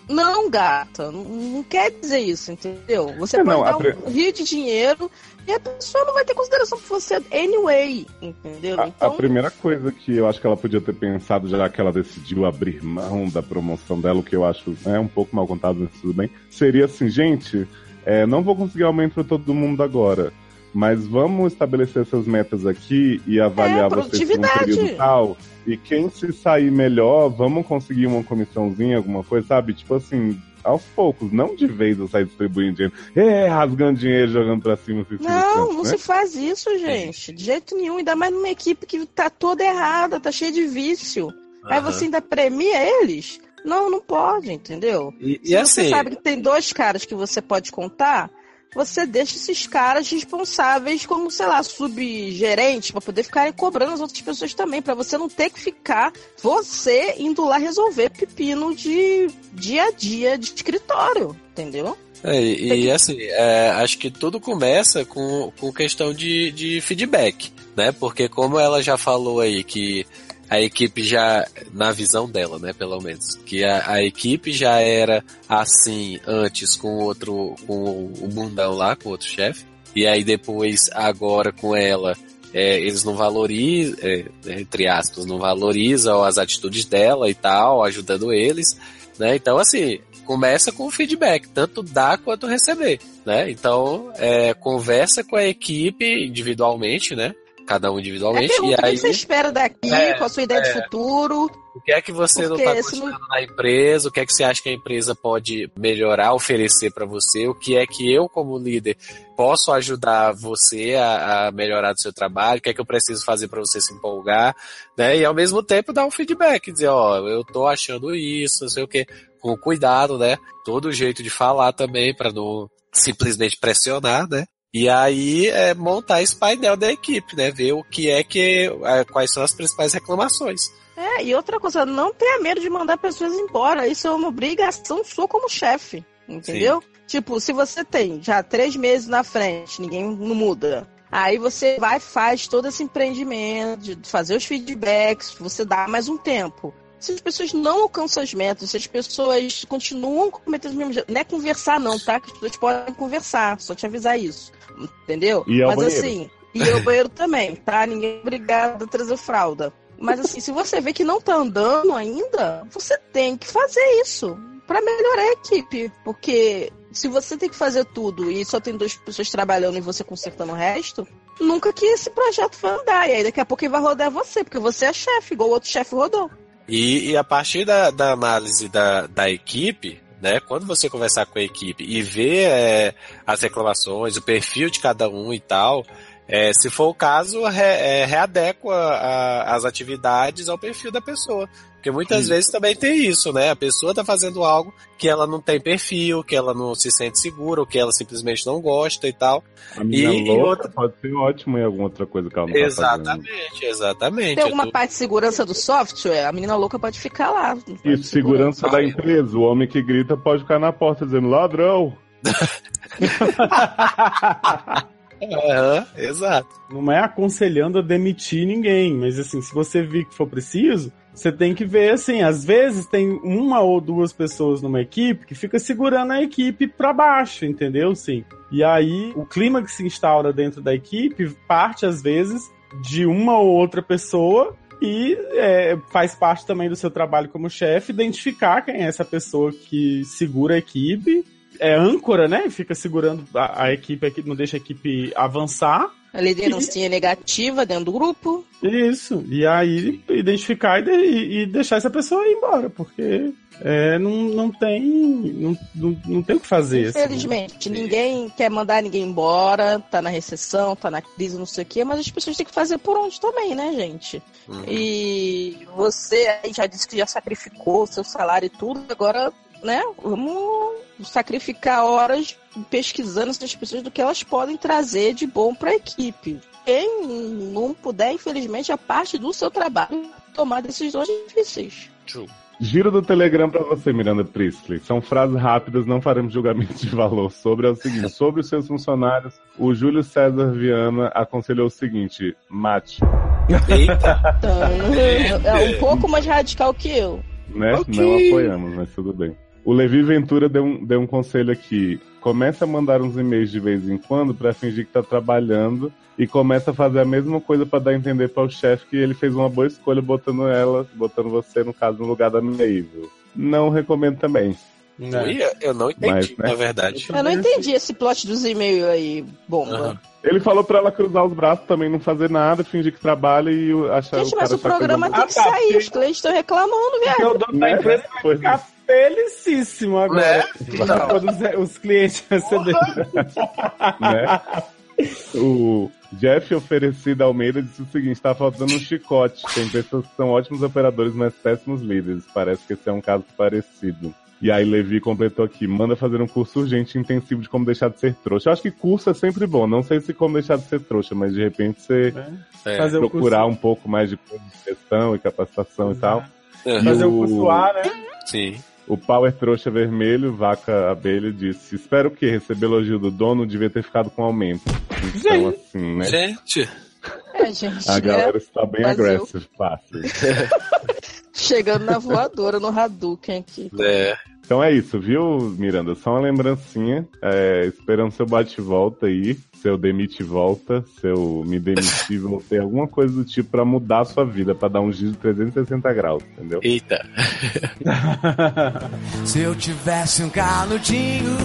Não, gata, não, não quer dizer isso, entendeu? Você É, pode não, a dar pre- um rio de dinheiro e a pessoa não vai ter consideração por você anyway, entendeu? A, a Então, primeira coisa que eu acho que ela podia ter pensado, já que ela decidiu abrir mão da promoção dela, o que eu acho é um pouco mal contado, mas tudo bem, seria assim, gente, é, não vou conseguir aumento para todo mundo agora, mas vamos estabelecer essas metas aqui e avaliar É, vocês por um produtividade. período tal. E quem se sair melhor, vamos conseguir uma comissãozinha, alguma coisa, sabe? Tipo assim, aos poucos, não de vez eu sair distribuindo dinheiro, é, rasgando dinheiro, jogando pra cima. assim, Não, assim, não né? se faz isso, gente. De jeito nenhum. Ainda mais numa equipe que tá toda errada, tá cheia de vício. Aí Aham. você ainda premia eles? Não, não pode, entendeu? E, e você assim, sabe que tem dois caras que você pode contar, você deixa esses caras responsáveis como, sei lá, subgerentes, pra poder ficarem cobrando as outras pessoas também, pra você não ter que ficar você indo lá resolver pepino de dia a dia de escritório, entendeu? É, e, e, assim, é, acho que tudo começa com, com questão de, de feedback, né? Porque como ela já falou aí que a equipe já, na visão dela, né, pelo menos, que a, a equipe já era assim antes com outro, com o bundão lá, com outro chefe, e aí depois, agora com ela, é, eles não valorizam, é, entre aspas, não valorizam as atitudes dela e tal, ajudando eles, né? Então, assim, começa com o feedback, tanto dar quanto receber, né? Então, é, conversa com a equipe individualmente, né? Cada um individualmente. É, e o aí, que você espera daqui, É, qual a sua ideia de é. futuro. o que é que você não está se não- gostando na empresa? O que é que você acha que a empresa pode melhorar, oferecer para você? O que é que eu, como líder, posso ajudar você a, a melhorar do seu trabalho? O que é que eu preciso fazer para você se empolgar? Né? E ao mesmo tempo dar um feedback, dizer, ó, eu tô achando isso, não sei o quê, com cuidado, né? Todo jeito de falar também para não simplesmente pressionar, né? E aí é montar esse painel da equipe, né? Ver o que é que é, quais são as principais reclamações. É, e outra coisa, não tenha medo de mandar pessoas embora. Isso é uma obrigação sua como chefe. Entendeu? Tipo, se você tem já três meses na frente, ninguém não muda. Aí você vai faz todo esse empreendimento, de fazer os feedbacks, você dá mais um tempo. Se as pessoas não alcançam as metas, se as pessoas continuam cometendo os mesmos erros, não é conversar não, tá? Que as pessoas podem conversar, só te avisar isso. Entendeu? E Mas banheiro. assim, e ao banheiro também, tá? Ninguém é obrigado a trazer fralda. Mas assim, se você vê que não tá andando ainda, você tem que fazer isso pra melhorar a equipe. Porque se você tem que fazer tudo e só tem duas pessoas trabalhando e você consertando o resto, nunca que esse projeto vai andar. E aí daqui a pouco quem vai rodar você, porque você é chefe, igual o outro chefe rodou. E, e a partir da, da análise da, da equipe, né, quando você conversar com a equipe e ver é, as reclamações, o perfil de cada um e tal, é, se for o caso, re, é, readequa a- as atividades ao perfil da pessoa. Porque muitas vezes também tem isso, né? A pessoa tá fazendo algo que ela não tem perfil, que ela não se sente segura, ou que ela simplesmente não gosta e tal. A menina E- e louca outra- pode ser ótima em alguma outra coisa que ela não tá fazendo. Exatamente, exatamente. Tem alguma tô- parte de segurança do software, a menina louca pode ficar lá. Isso, segurança da empresa. O homem que grita pode ficar na porta dizendo ladrão. Aham, exato. Não é aconselhando a demitir ninguém, mas assim, se você vir que for preciso, você tem que ver assim, às vezes tem uma ou duas pessoas numa equipe que fica segurando a equipe pra baixo, entendeu? Sim. E aí o clima que se instaura dentro da equipe parte às vezes de uma ou outra pessoa e é, faz parte também do seu trabalho como chefe identificar quem é essa pessoa que segura a equipe é âncora, né? Fica segurando a, a equipe, não deixa a equipe avançar. A liderancinha negativa dentro do grupo. Isso. E aí identificar e, de- e- deixar essa pessoa ir embora, porque é, não, não tem. Não, não, não tem o que fazer. assim. Infelizmente, ninguém quer mandar ninguém embora, tá na recessão, tá na crise, não sei o quê, mas as pessoas têm que fazer por onde também, né, gente? Uhum. E você aí já disse que já sacrificou seu salário e tudo, agora, né, vamos sacrificar horas pesquisando essas pessoas do que elas podem trazer de bom para a equipe. Quem não puder, infelizmente, a parte do seu trabalho tomar decisões difíceis. True. Giro do Telegram pra você, Miranda Priestley. São frases rápidas, não faremos julgamento de valor sobre. É o seguinte: sobre os seus funcionários, o Júlio César Viana aconselhou o seguinte: mate. Eita, Então, é um pouco mais radical que eu. né? Ok. Não apoiamos, mas tudo bem. O Levi Ventura deu um, deu um conselho aqui. Começa a mandar uns e-mails de vez em quando pra fingir que tá trabalhando e começa a fazer a mesma coisa pra dar a entender para o chefe que ele fez uma boa escolha botando ela, botando você, no caso, no lugar da minha Evil. Não recomendo também. Né? Ui, eu não entendi, Mas, né? na verdade. Eu não entendi esse plot dos e-mails aí, bomba. Aham. Ele falou pra ela cruzar os braços também, não fazer nada, fingir que trabalha e achar Gente, o mas o programa tem que Ah, tá, sair, os clientes estão reclamando, Porque velho. o dono da Né? empresa vai Pois ficar felicíssimo agora. Quando os, os clientes receberem. né? O Jeff oferecido Almeida disse o seguinte: tá faltando um chicote. Tem pessoas que são ótimos operadores, mas péssimos líderes. Parece que esse é um caso parecido. E aí Levi completou aqui: manda fazer um curso urgente e intensivo de como deixar de ser trouxa. Eu acho que curso é sempre bom. Não sei se como deixar de ser trouxa, mas de repente você É. Fazer o procurar curso, um pouco mais de gestão e capacitação e tal. Aham. fazer o o- curso A, né? Sim. O Power Trouxa Vermelho, Vaca Abelha, disse: Espero que receber elogio do dono devia ter ficado com aumento. Então, Gente. assim, né? Gente, É, gente, A né? galera está bem Brasil. agressiva, fácil. Chegando na voadora, no Hadouken aqui. né? Então é isso, viu, Miranda? Só uma lembrancinha. É, esperando seu bate-volta aí, seu demite-volta, seu me demitir, voltei, alguma coisa do tipo pra mudar a sua vida, pra dar um giro de 360 graus, entendeu? Eita. Se eu tivesse um canudinho,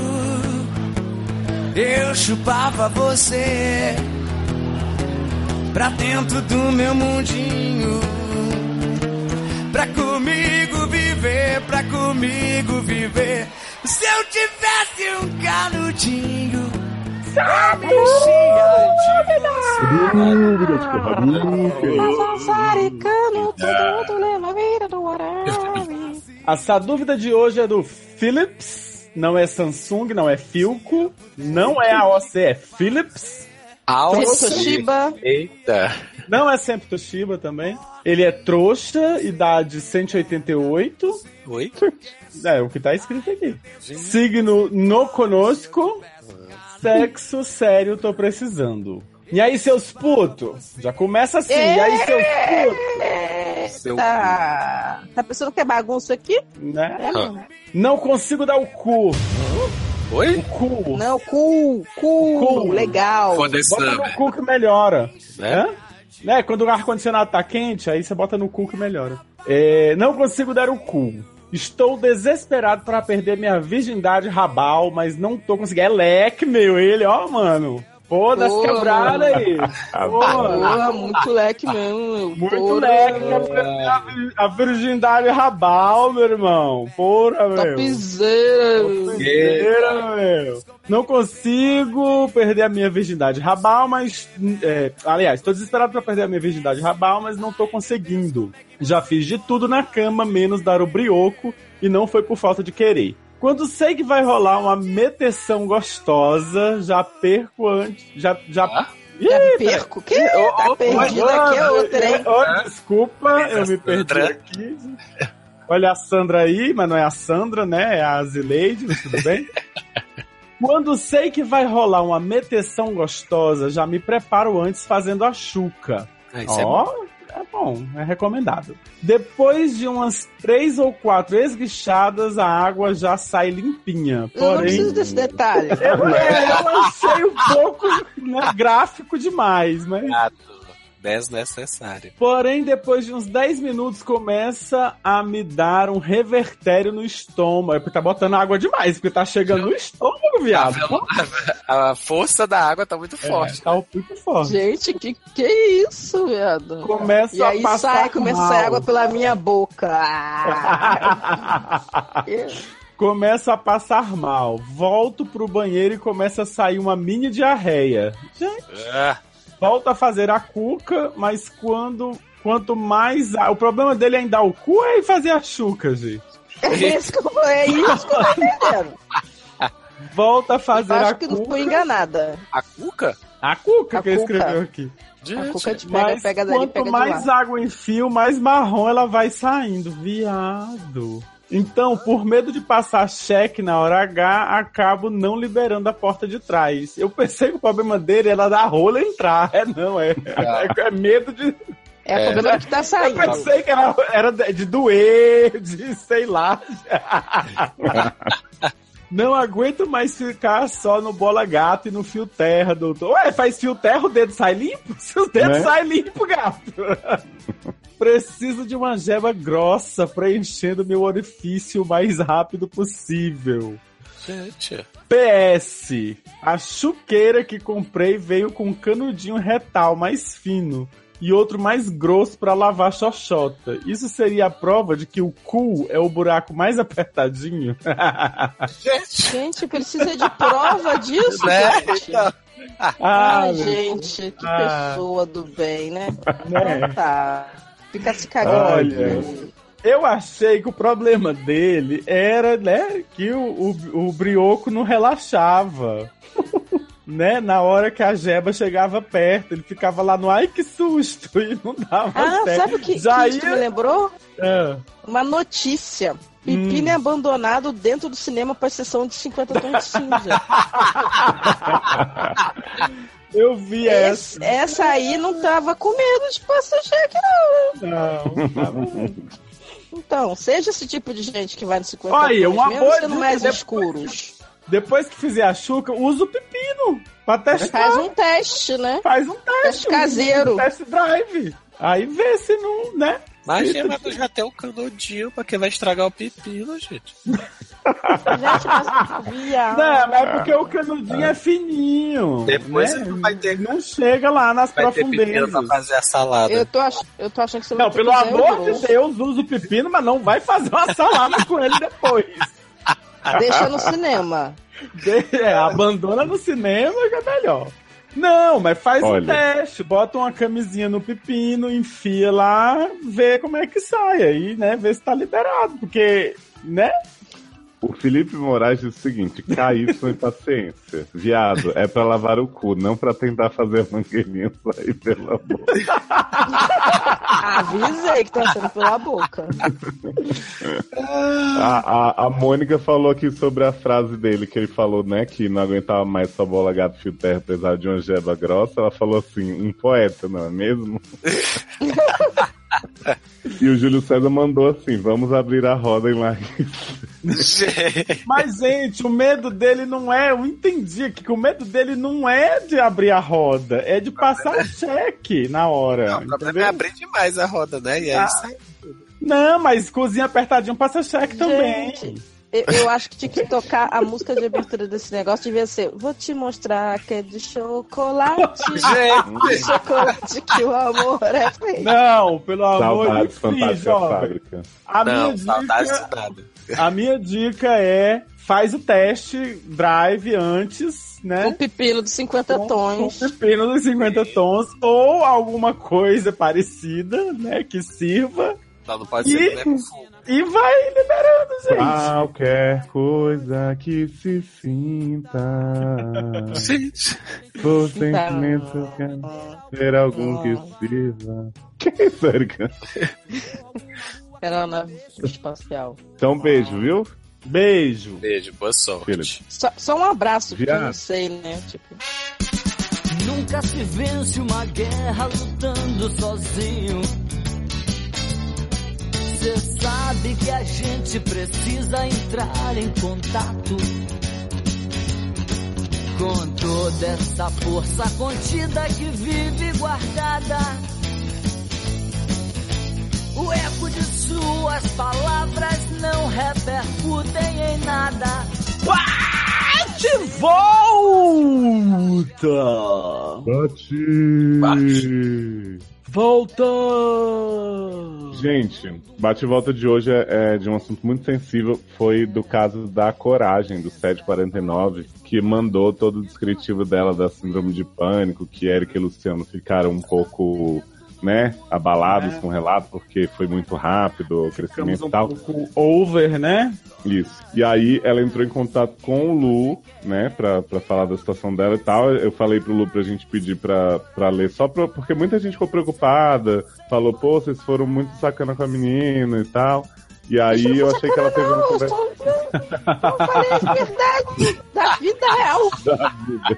eu chupava você pra dentro do meu mundinho. Pra comigo pra comigo viver. Se eu tivesse um canudinho, de Essa dúvida de hoje é do Philips. Não é Samsung, não é Filco, não é AOC, é Philips. Toshiba. Eita. Não é sempre Toshiba também. Ele é trouxa, idade 188. Oi? É o que tá escrito aqui. Signo no conosco. Sexo sério, tô precisando. E aí, seus putos? Já começa assim. E aí, seus putos? Seu Tá, tá pensando que é bagunça aqui? Né? É, não. Não consigo dar o cu. Oi? O cu. Não, cool, cool, Cool. legal. Bota no cu que melhora. Né? Né? Quando o ar-condicionado tá quente, aí você bota no cu que melhora. É, não consigo dar o cu. Estou desesperado para perder minha virgindade rabal, mas não tô conseguindo. É leque, meu, ele, ó, mano. Pô, das quebradas aí. Pô, Porra, muito leque mesmo. muito Porra, leque a a virgindade rabal, meu irmão. Porra, meu. Topzera. Doideira, meu. Não consigo perder a minha virgindade rabal, mas. é, aliás, tô desesperado pra perder a minha virgindade rabal, mas não tô conseguindo. Já fiz de tudo na cama, menos dar o brioco, e não foi por falta de querer. Quando sei que vai rolar uma meteção gostosa, já perco antes. Já. já... Ih, Já perco. Que? Tá perdido aqui é outra, hein? Oi, desculpa, eu me perdi Sandra. aqui. Olha a Sandra aí, mas não é a Sandra, né? É a Zileide, mas tudo bem? Quando sei que vai rolar uma meteção gostosa, já me preparo antes fazendo a chuca. Ah, isso é bom. É recomendado. Depois de umas três ou quatro esguichadas, a água já sai limpinha. Eu não Porém, preciso desse detalhe. eu, é, eu achei um pouco né, gráfico demais, mas Gato. Desnecessário. Porém, depois de uns 10 minutos, começa a me dar um revertério no estômago. É porque tá botando água demais, porque tá chegando no estômago, viado. Pô, A força da água tá muito forte. Tá muito forte. Gente, que que é isso, viado? Começa E aí a passar sai, começa a sair mal. água pela minha boca. Ah. começa a passar mal. Volto pro banheiro e começa a sair uma mini diarreia. Gente, Ah, volta a fazer a cuca, mas quando... Quanto mais. a- O problema dele é em dar o cu é fazer a chuca, gente. É isso que eu, é isso que eu tô entendendo. Volta a fazer Acho a que não cuca. fui enganada. a cuca? A cuca A que ele cuca. escreveu aqui. A cuca de pega, Mas pega dali, quanto pega mais água em fio, mais marrom ela vai saindo. Viado. Então, por medo de passar cheque na hora H, acabo não liberando a porta de trás. Eu pensei que o problema dele era da rola entrar. É não, é, é, é medo de. É o problema que tá Eu saindo. pensei que era, era de de doer, de sei lá. Não aguento mais ficar só no bola gato e no fio terra, doutor. Ué, faz fio terra, o dedo sai limpo? Se os dedos Né? saem limpo, gato. Preciso de uma gema grossa preenchendo meu orifício o mais rápido possível. Gente. PS. A chuqueira que comprei veio com um canudinho retal mais fino e outro mais grosso pra lavar xoxota. Isso seria a prova de que o cu é o buraco mais apertadinho? Gente. Gente, precisa de prova disso, Né? gente. ah, Ai, meu gente, que Ah. pessoa do bem, né? Né? Então tá. Fica se cagando. Olha. Eu achei que o problema dele era, né, que o, o, o brioco não relaxava. né? Na hora que a jeba chegava perto, ele ficava lá no ai que susto e não dava Ah, certo. sabe o que, Já que ia- me lembrou? Ah. Uma notícia. Pepino é abandonado dentro do cinema para sessão de 50 tons de cinza. Eu vi essa. Esse- essa aí não tava com medo de passar cheque, não. Não, tá bom. Então, seja esse tipo de gente que vai no 50 Olha, tons, uma mesmo boa sendo mais escuros. Depois que fizer a chuca, usa o pepino pra testar. Faz um teste, né? Faz um teste. Teste caseiro. Um test drive. Aí vê se não, né? Imagina, mas já tem o canudinho pra que vai estragar o pepino, gente. Gente, mas viado. Não, mas é porque o canudinho é fininho. Depois né? não vai ter- Não chega lá nas Vai ter pepino pra profundezas. fazer a salada. Eu tô, ach... eu tô achando que você Não, vai ter pelo amor de. Deus, usa o pepino, mas não vai fazer uma salada com ele depois. Deixa no cinema. De- é, abandona no cinema que é melhor. Não, mas faz um Olha. teste, bota uma camisinha no pepino, enfia lá, vê como é que sai aí, né? Vê se tá liberado, porque, né? O Felipe Moraes diz o seguinte: KY e paciência. Viado, é pra lavar o cu, não pra tentar fazer a mangueirinha sair pela boca. Avisei que tá sendo pela boca. A, a, a Mônica falou aqui sobre a frase dele, que ele falou, né, que não aguentava mais sua bola gato fio terra apesar de uma jeba grossa. Ela falou assim: um poeta, não é mesmo? e o Júlio César mandou assim: vamos abrir a roda em Larissa. Mas, gente, o medo dele não é. Eu entendi aqui que o medo dele não é de abrir a roda, é de passar o cheque na hora. Não, o problema entendeu? é abrir demais a roda, né? E aí Ah. sai. Não, mas cozinha apertadinho passa cheque também. Eu, eu acho que tinha que tocar a música de abertura desse negócio. Devia ser Vou te mostrar que é de chocolate. Gente, De chocolate que o amor é feito. Não, pelo amor de Deus, Fantástica ó. Fábrica. A não, dica, de nada. a minha dica é faz o teste drive antes, né? O pepino de 50 Com- tons. Com pepino dos 50 tons ou alguma coisa parecida, né, que sirva Só não pode E- ser né. E vai liberando, gente. Qualquer coisa que se sinta. Gente. Por sentimento que ter algum que sirva. Que é isso, Erika? Era na espacial. Então, beijo, viu? Beijo. Beijo, boa sorte. Felipe. Só, só um abraço, porque eu não sei, né? Tipo, Nunca se vence uma guerra lutando sozinho. Cê sabe que a gente precisa entrar em contato com toda essa força contida que vive guardada. O eco de suas palavras não repercutem em nada. De volta! Bate! Bate. Volta! Gente, bate volta de hoje é, é de um assunto muito sensível. Foi do caso da Coragem, do 749, que mandou todo o descritivo dela da síndrome de pânico, que Eric e Luciano ficaram um pouco, né, abalados É. com o relato, porque foi muito rápido o crescimento um e tal. pouco over, né? Isso. E aí ela entrou em contato com o Lu, né, pra, pra falar da situação dela e tal. Eu falei pro Lu pra gente pedir pra, pra ler só pra, porque muita gente ficou preocupada, falou, pô, vocês foram muito sacana com a menina e tal. E aí eu achei que ela teve uma eu conversa eu falei a verdade da vida real. da vida.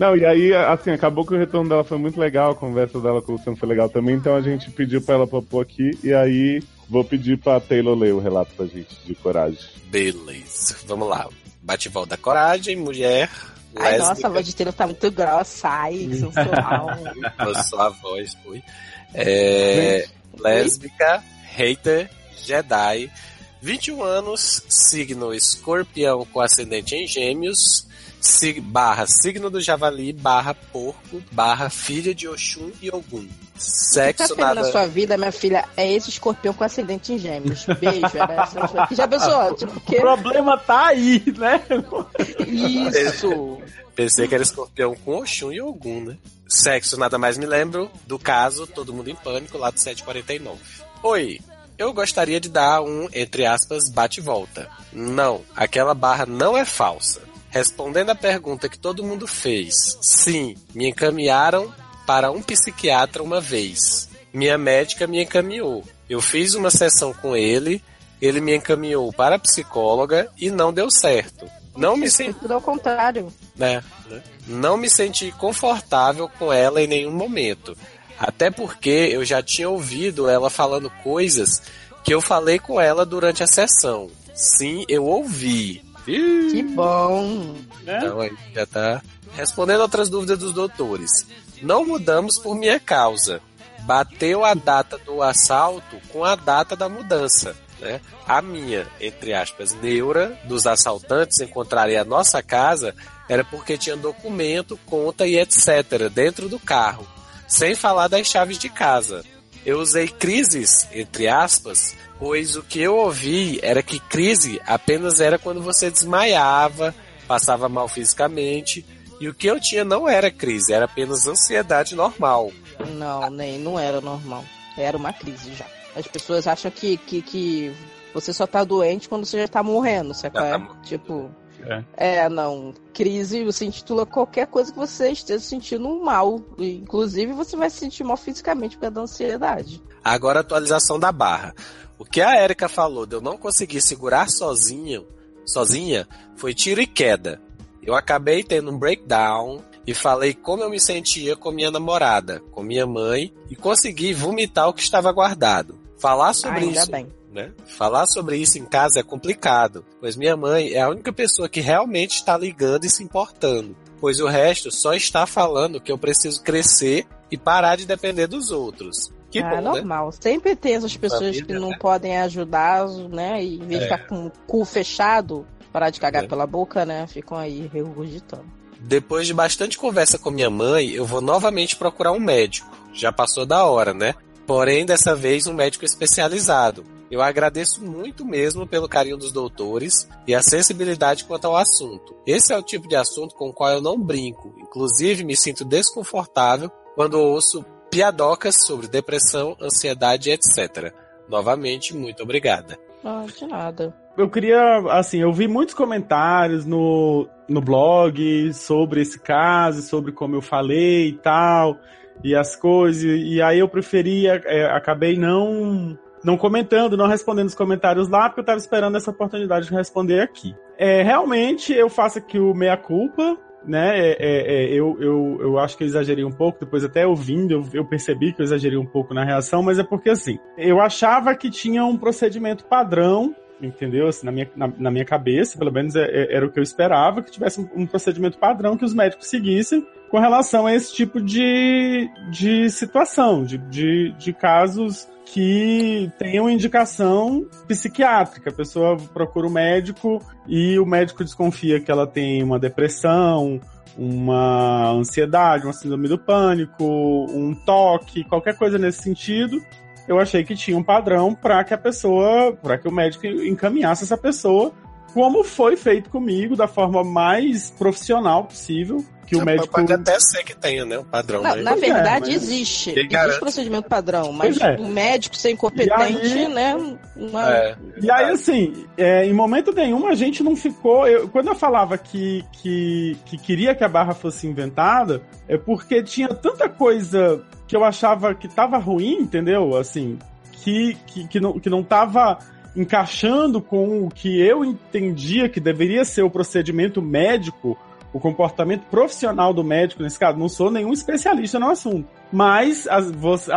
Não, e aí, assim, acabou que o retorno dela foi muito legal, a conversa dela com o Luciano foi legal também, então a gente pediu pra ela propor aqui, e aí vou pedir pra Taylor ler o relato pra gente de coragem. Beleza. Vamos lá. Bate-volta da coragem, mulher. Ai, lésbica. nossa, a voz de Taylor tá muito grossa. Ai, sensual. Só a voz, foi. É, lésbica, hater, Jedi, 21 anos, signo escorpião com ascendente em gêmeos, sig- barra signo do javali, barra porco, barra filha de Oxum e Ogum. O que tá Sexo pegando nada... na sua vida, minha filha, é esse escorpião com ascendente em gêmeos. Beijo, era essa. Já pensou? Tipo, O que problema tá aí, né? isso? Pensei que era escorpião com Oxum e Ogum, né? Sexo, nada mais me lembro do caso Todo Mundo em Pânico, lá do 749. Oi, eu gostaria de dar um, entre aspas, bate-volta. Não, aquela barra não é falsa. Respondendo a pergunta que todo mundo fez, sim, me encaminharam para um psiquiatra uma vez. Minha médica me encaminhou. Eu fiz uma sessão com ele, ele me encaminhou para a psicóloga e não deu certo. Não me senti Tudo ao contrário. né? Não me senti confortável com ela em nenhum momento. Até porque eu já tinha ouvido ela falando coisas que eu falei com ela durante a sessão. Sim, eu ouvi. Que bom. Então aí já tá respondendo outras dúvidas dos doutores. Não mudamos por minha causa. Bateu a data do assalto com a data da mudança. Né? A minha, entre aspas, neura dos assaltantes encontrarem a nossa casa era porque tinha documento, conta e etc. dentro do carro. Sem falar das chaves de casa. Eu usei crises, entre aspas, pois o que eu ouvi era que crise apenas era quando você desmaiava, passava mal fisicamente, e o que eu tinha não era crise, era apenas ansiedade normal. Não, nem não era normal. Era uma crise já. As pessoas acham que, que, que você só tá doente quando você já tá morrendo, sabe? é? tá Tipo, É. é, não. Crise você intitula qualquer coisa que você esteja sentindo mal. Inclusive, você vai se sentir mal fisicamente por causa da ansiedade. Agora a atualização da barra. O que a Erika falou de eu não conseguir segurar sozinho, sozinha, foi tiro e queda. Eu acabei tendo um breakdown e falei como eu me sentia com minha namorada, com minha mãe e consegui vomitar o que estava guardado. Falar sobre Ainda isso bem. né? Falar sobre isso em casa é complicado, pois minha mãe é a única pessoa que realmente está ligando e se importando, pois o resto só está falando que eu preciso crescer e parar de depender dos outros. Que ah, bom, né? normal. Sempre tem essas pessoas Família, que não né? podem ajudar, né? E em vez de É. ficar com o cu fechado, parar de cagar É. pela boca, né? Ficam aí regurgitando. Depois de bastante conversa com minha mãe, eu vou novamente procurar um médico. Já passou da hora, né? Porém, dessa vez um médico especializado. Eu agradeço muito mesmo pelo carinho dos doutores e a sensibilidade quanto ao assunto. Esse é o tipo de assunto com o qual eu não brinco. Inclusive, me sinto desconfortável quando ouço piadocas sobre depressão, ansiedade, etc. Novamente, muito obrigada. Ah, de nada. Eu queria, assim, eu vi muitos comentários no, no blog sobre esse caso, sobre como eu falei e tal, e as coisas, e aí eu preferia, é, acabei não não comentando, não respondendo os comentários lá, porque eu tava esperando essa oportunidade de responder aqui. É, realmente, eu faço aqui o meia-culpa, né? É, é, é, eu, eu, eu acho que eu exagerei um pouco, depois até ouvindo, eu, eu percebi que eu exagerei um pouco na reação, mas é porque assim, eu achava que tinha um procedimento padrão entendeu? Assim, na, minha, na, na minha cabeça, pelo menos é- é- era o que eu esperava, que tivesse um, um procedimento padrão que os médicos seguissem com relação a esse tipo de, de situação, de, de, de casos que tenham indicação psiquiátrica. A pessoa procura o médico e o médico desconfia que ela tem uma depressão, uma ansiedade, uma síndrome do pânico, um toque, qualquer coisa nesse sentido eu achei que tinha um padrão para que a pessoa, para que o médico encaminhasse essa pessoa, como foi feito comigo, da forma mais profissional possível, que o médico Pode até ser que tenha, né? Um padrão. Na, mas- na Pois é, verdade, mas- existe. Quem Existe garante? procedimento padrão, mas é. o médico ser incompetente, aí- né? Uma... É. E aí, assim, é, em momento nenhum a gente não ficou. eu- quando eu falava que, que, que queria que a barra fosse inventada, é porque tinha tanta coisa que eu achava que tava ruim, entendeu? Assim, que, que, que, não, que não tava encaixando com o que eu entendia que deveria ser o procedimento médico, o comportamento profissional do médico nesse caso. Não sou nenhum especialista no assunto. Mas a,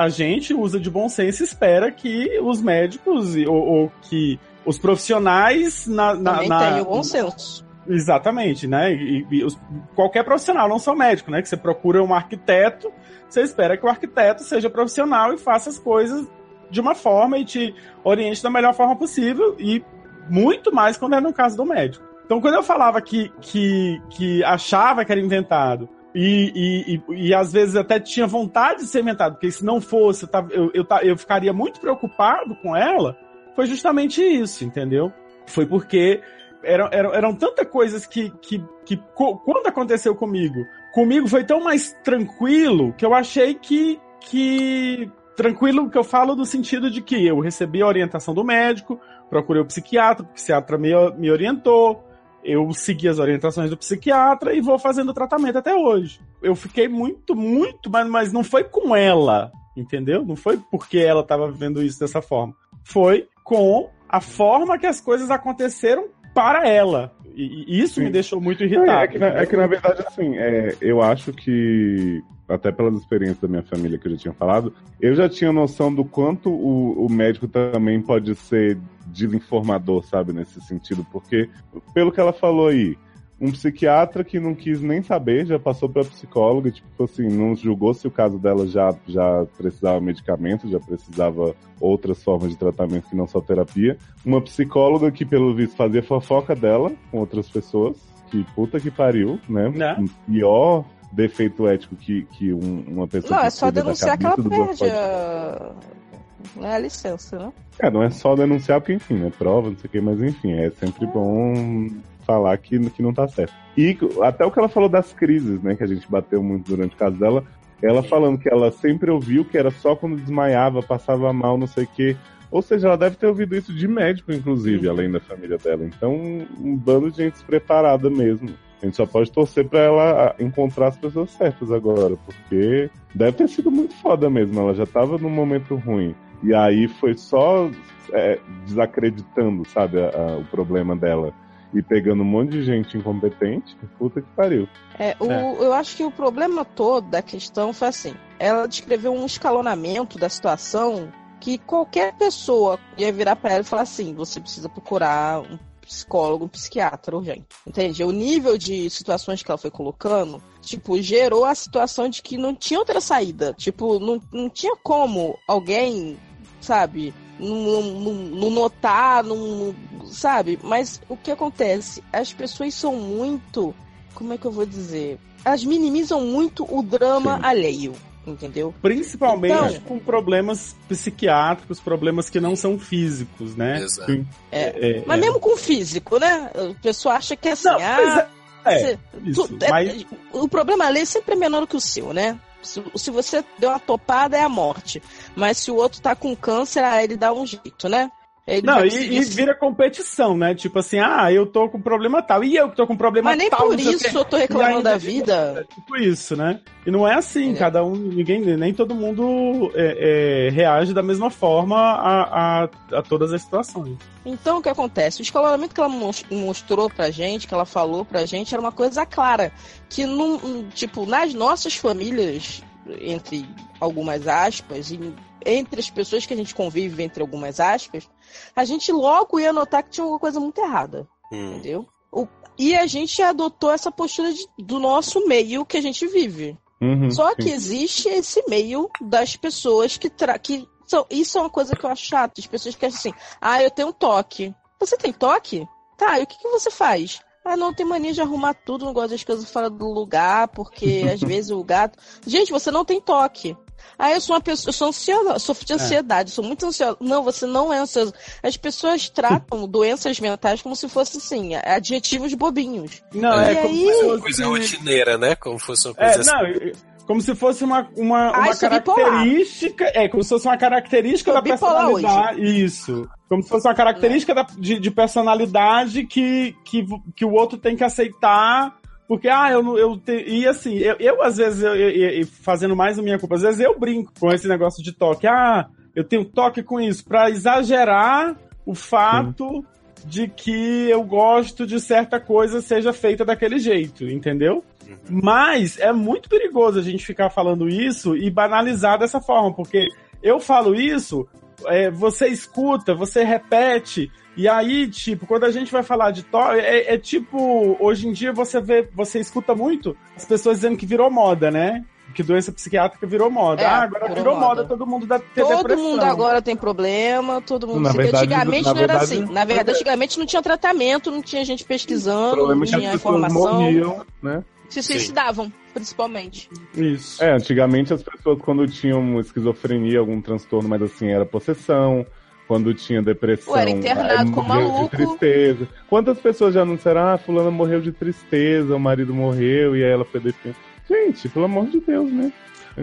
a gente usa de bom senso e espera que os médicos ou, ou que os profissionais na, na, Também na- tem o bom senso. Exatamente, né? E, e os- qualquer profissional, não só médico, né? Que você procura um arquiteto, você espera que o arquiteto seja profissional e faça as coisas de uma forma e te oriente da melhor forma possível e muito mais quando é no caso do médico. Então, quando eu falava que, que, que achava que era inventado e, e, e, e às vezes até tinha vontade de ser inventado, porque se não fosse, eu, eu, eu, ficaria muito preocupado com ela, foi justamente isso, entendeu? Foi porque eram, eram, eram tantas coisas que, que, que quando aconteceu comigo, comigo foi tão mais tranquilo que eu achei que, que tranquilo que eu falo no sentido de que eu recebi a orientação do médico, procurei o psiquiatra, o psiquiatra me, me orientou, eu segui as orientações do psiquiatra e vou fazendo o tratamento até hoje. Eu fiquei muito, muito, mas, mas não foi com ela, entendeu? Não foi porque ela estava vivendo isso dessa forma. Foi com a forma que as coisas aconteceram para ela. E, e isso Sim. me deixou muito É, irritado. é que, na, é que, na verdade, assim, é, eu acho que até pelas experiências da minha família que eu já tinha falado, eu já tinha noção do quanto o, o médico também pode ser desinformador, sabe, nesse sentido, porque pelo que ela falou aí, um psiquiatra que não quis nem saber, já passou para psicóloga, tipo assim, não julgou se o caso dela já, já precisava medicamento, já precisava outras formas de tratamento que não só terapia. Uma psicóloga que, pelo visto, fazia fofoca dela com outras pessoas, que puta que pariu, né? Né? Um pior defeito ético que, que um- uma pessoa Não, é só denunciar que ela perde a... Não é a licença, né? É, não é só denunciar, porque, enfim, é prova, não sei o que, mas enfim, é sempre bom falar que, que não tá certo. E até o que ela falou das crises, né, que a gente bateu muito durante o caso dela, ela falando que ela sempre ouviu que era só quando desmaiava, passava mal, não sei o que. Ou seja, ela deve ter ouvido isso de médico, inclusive, além da família dela. Então, um bando de gente despreparada mesmo. A gente só pode torcer pra ela encontrar as pessoas certas agora, porque deve ter sido muito foda mesmo. Ela já tava num momento ruim. E aí foi só é, desacreditando, sabe, a- a- o problema dela. E pegando um monte de gente incompetente, puta que pariu. É, o, É. Eu acho que o problema todo da questão foi assim: ela descreveu um escalonamento da situação que qualquer pessoa ia virar pra ela e falar assim: você precisa procurar um psicólogo, um psiquiatra urgente. Entende? O nível de situações que ela foi colocando, tipo, gerou a situação de que não tinha outra saída. Tipo, não, não tinha como alguém, sabe, não notar, não, sabe? Mas o que acontece? As pessoas são muito como é que eu vou dizer? Elas minimizam muito o drama Sim. alheio, entendeu? Principalmente Então- com problemas psiquiátricos, problemas que não são físicos, né? Exato. É. É, Mas é. mesmo com o físico, né? A pessoa acha que é assim, Não, pois ah, é, você- isso, tu- é- mas- o problema alheio sempre é menor que o seu, né? Se, se você deu uma topada, é a morte. Mas se o outro tá com câncer, aí ele dá um jeito, né? Ele Não, e, e vira competição, né? Tipo assim, ah, eu tô com problema tal. E eu que tô com problema Mas nem tal. por isso eu tô reclamando da vida. É tipo isso, né? E não é assim, É. cada um, ninguém, nem todo mundo é, é, reage da mesma forma a, a, a todas as situações. Então, o que acontece? O escalonamento que ela mos- mostrou pra gente, que ela falou pra gente, era uma coisa clara. Que, num, tipo, nas nossas famílias, entre algumas aspas, e entre as pessoas que a gente convive, entre algumas aspas, a gente logo ia notar que tinha alguma coisa muito errada, Hum. entendeu? O- e a gente adotou essa postura de- do nosso meio que a gente vive. Uhum, Só sim. que existe esse meio das pessoas que, tra que são. Isso é uma coisa que eu acho chato. As pessoas que acham assim, ah, eu tenho um toque. Você tem toque? Tá, e o que, que você faz? Ah, não, tem mania de arrumar tudo, não gosto das coisas fora do lugar, porque às vezes o gato. Gente, você não tem toque. Ah, eu sou uma pessoa, eu sou ansiosa, sofro de ansiedade, sou muito ansiosa. Não, você não é ansiosa. As pessoas tratam doenças mentais como se fossem, assim, adjetivos bobinhos. Não, E é como aí- se fosse- Coisa rotineira, né? Como fosse uma É, coisa assim. não, como se fosse uma, uma, Ah, uma é bipolar. característica. É, como se fosse uma característica Sou da personalidade. Isso. Como se fosse uma característica da- de, de personalidade que, que, que o outro tem que aceitar. Porque, ah, eu não. Eu te, e assim, eu, eu às vezes, eu, eu- fazendo mais a minha culpa, às vezes eu brinco com esse negócio de toque. Ah, eu tenho toque com isso, pra exagerar o fato de que eu gosto de certa coisa seja feita daquele jeito, entendeu? Mas é muito perigoso a gente ficar falando isso e banalizar dessa forma, porque eu falo isso, é, você escuta, você repete, e aí, tipo, quando a gente vai falar de toque, é, é tipo, hoje em dia você vê, você escuta muito as pessoas dizendo que virou moda, né? Que doença psiquiátrica virou moda. É, ah, agora virou virou, moda. moda. todo mundo dá ter Todo depressão. mundo agora tem problema, todo mundo. Na Porque verdade, antigamente na não era verdade- assim. Na verdade, antigamente não tinha tratamento, não tinha gente pesquisando, não é tinha informação. morriam, né? Se suicidavam, principalmente. Isso. É, antigamente as pessoas quando tinham esquizofrenia, algum transtorno, mas assim, era possessão. Quando tinha depressão, Ou era internado aí com maluco. de tristeza. Quantas pessoas já anunciaram, ah, fulana morreu de tristeza, o marido morreu e aí ela foi definida. Gente, pelo amor de Deus, né?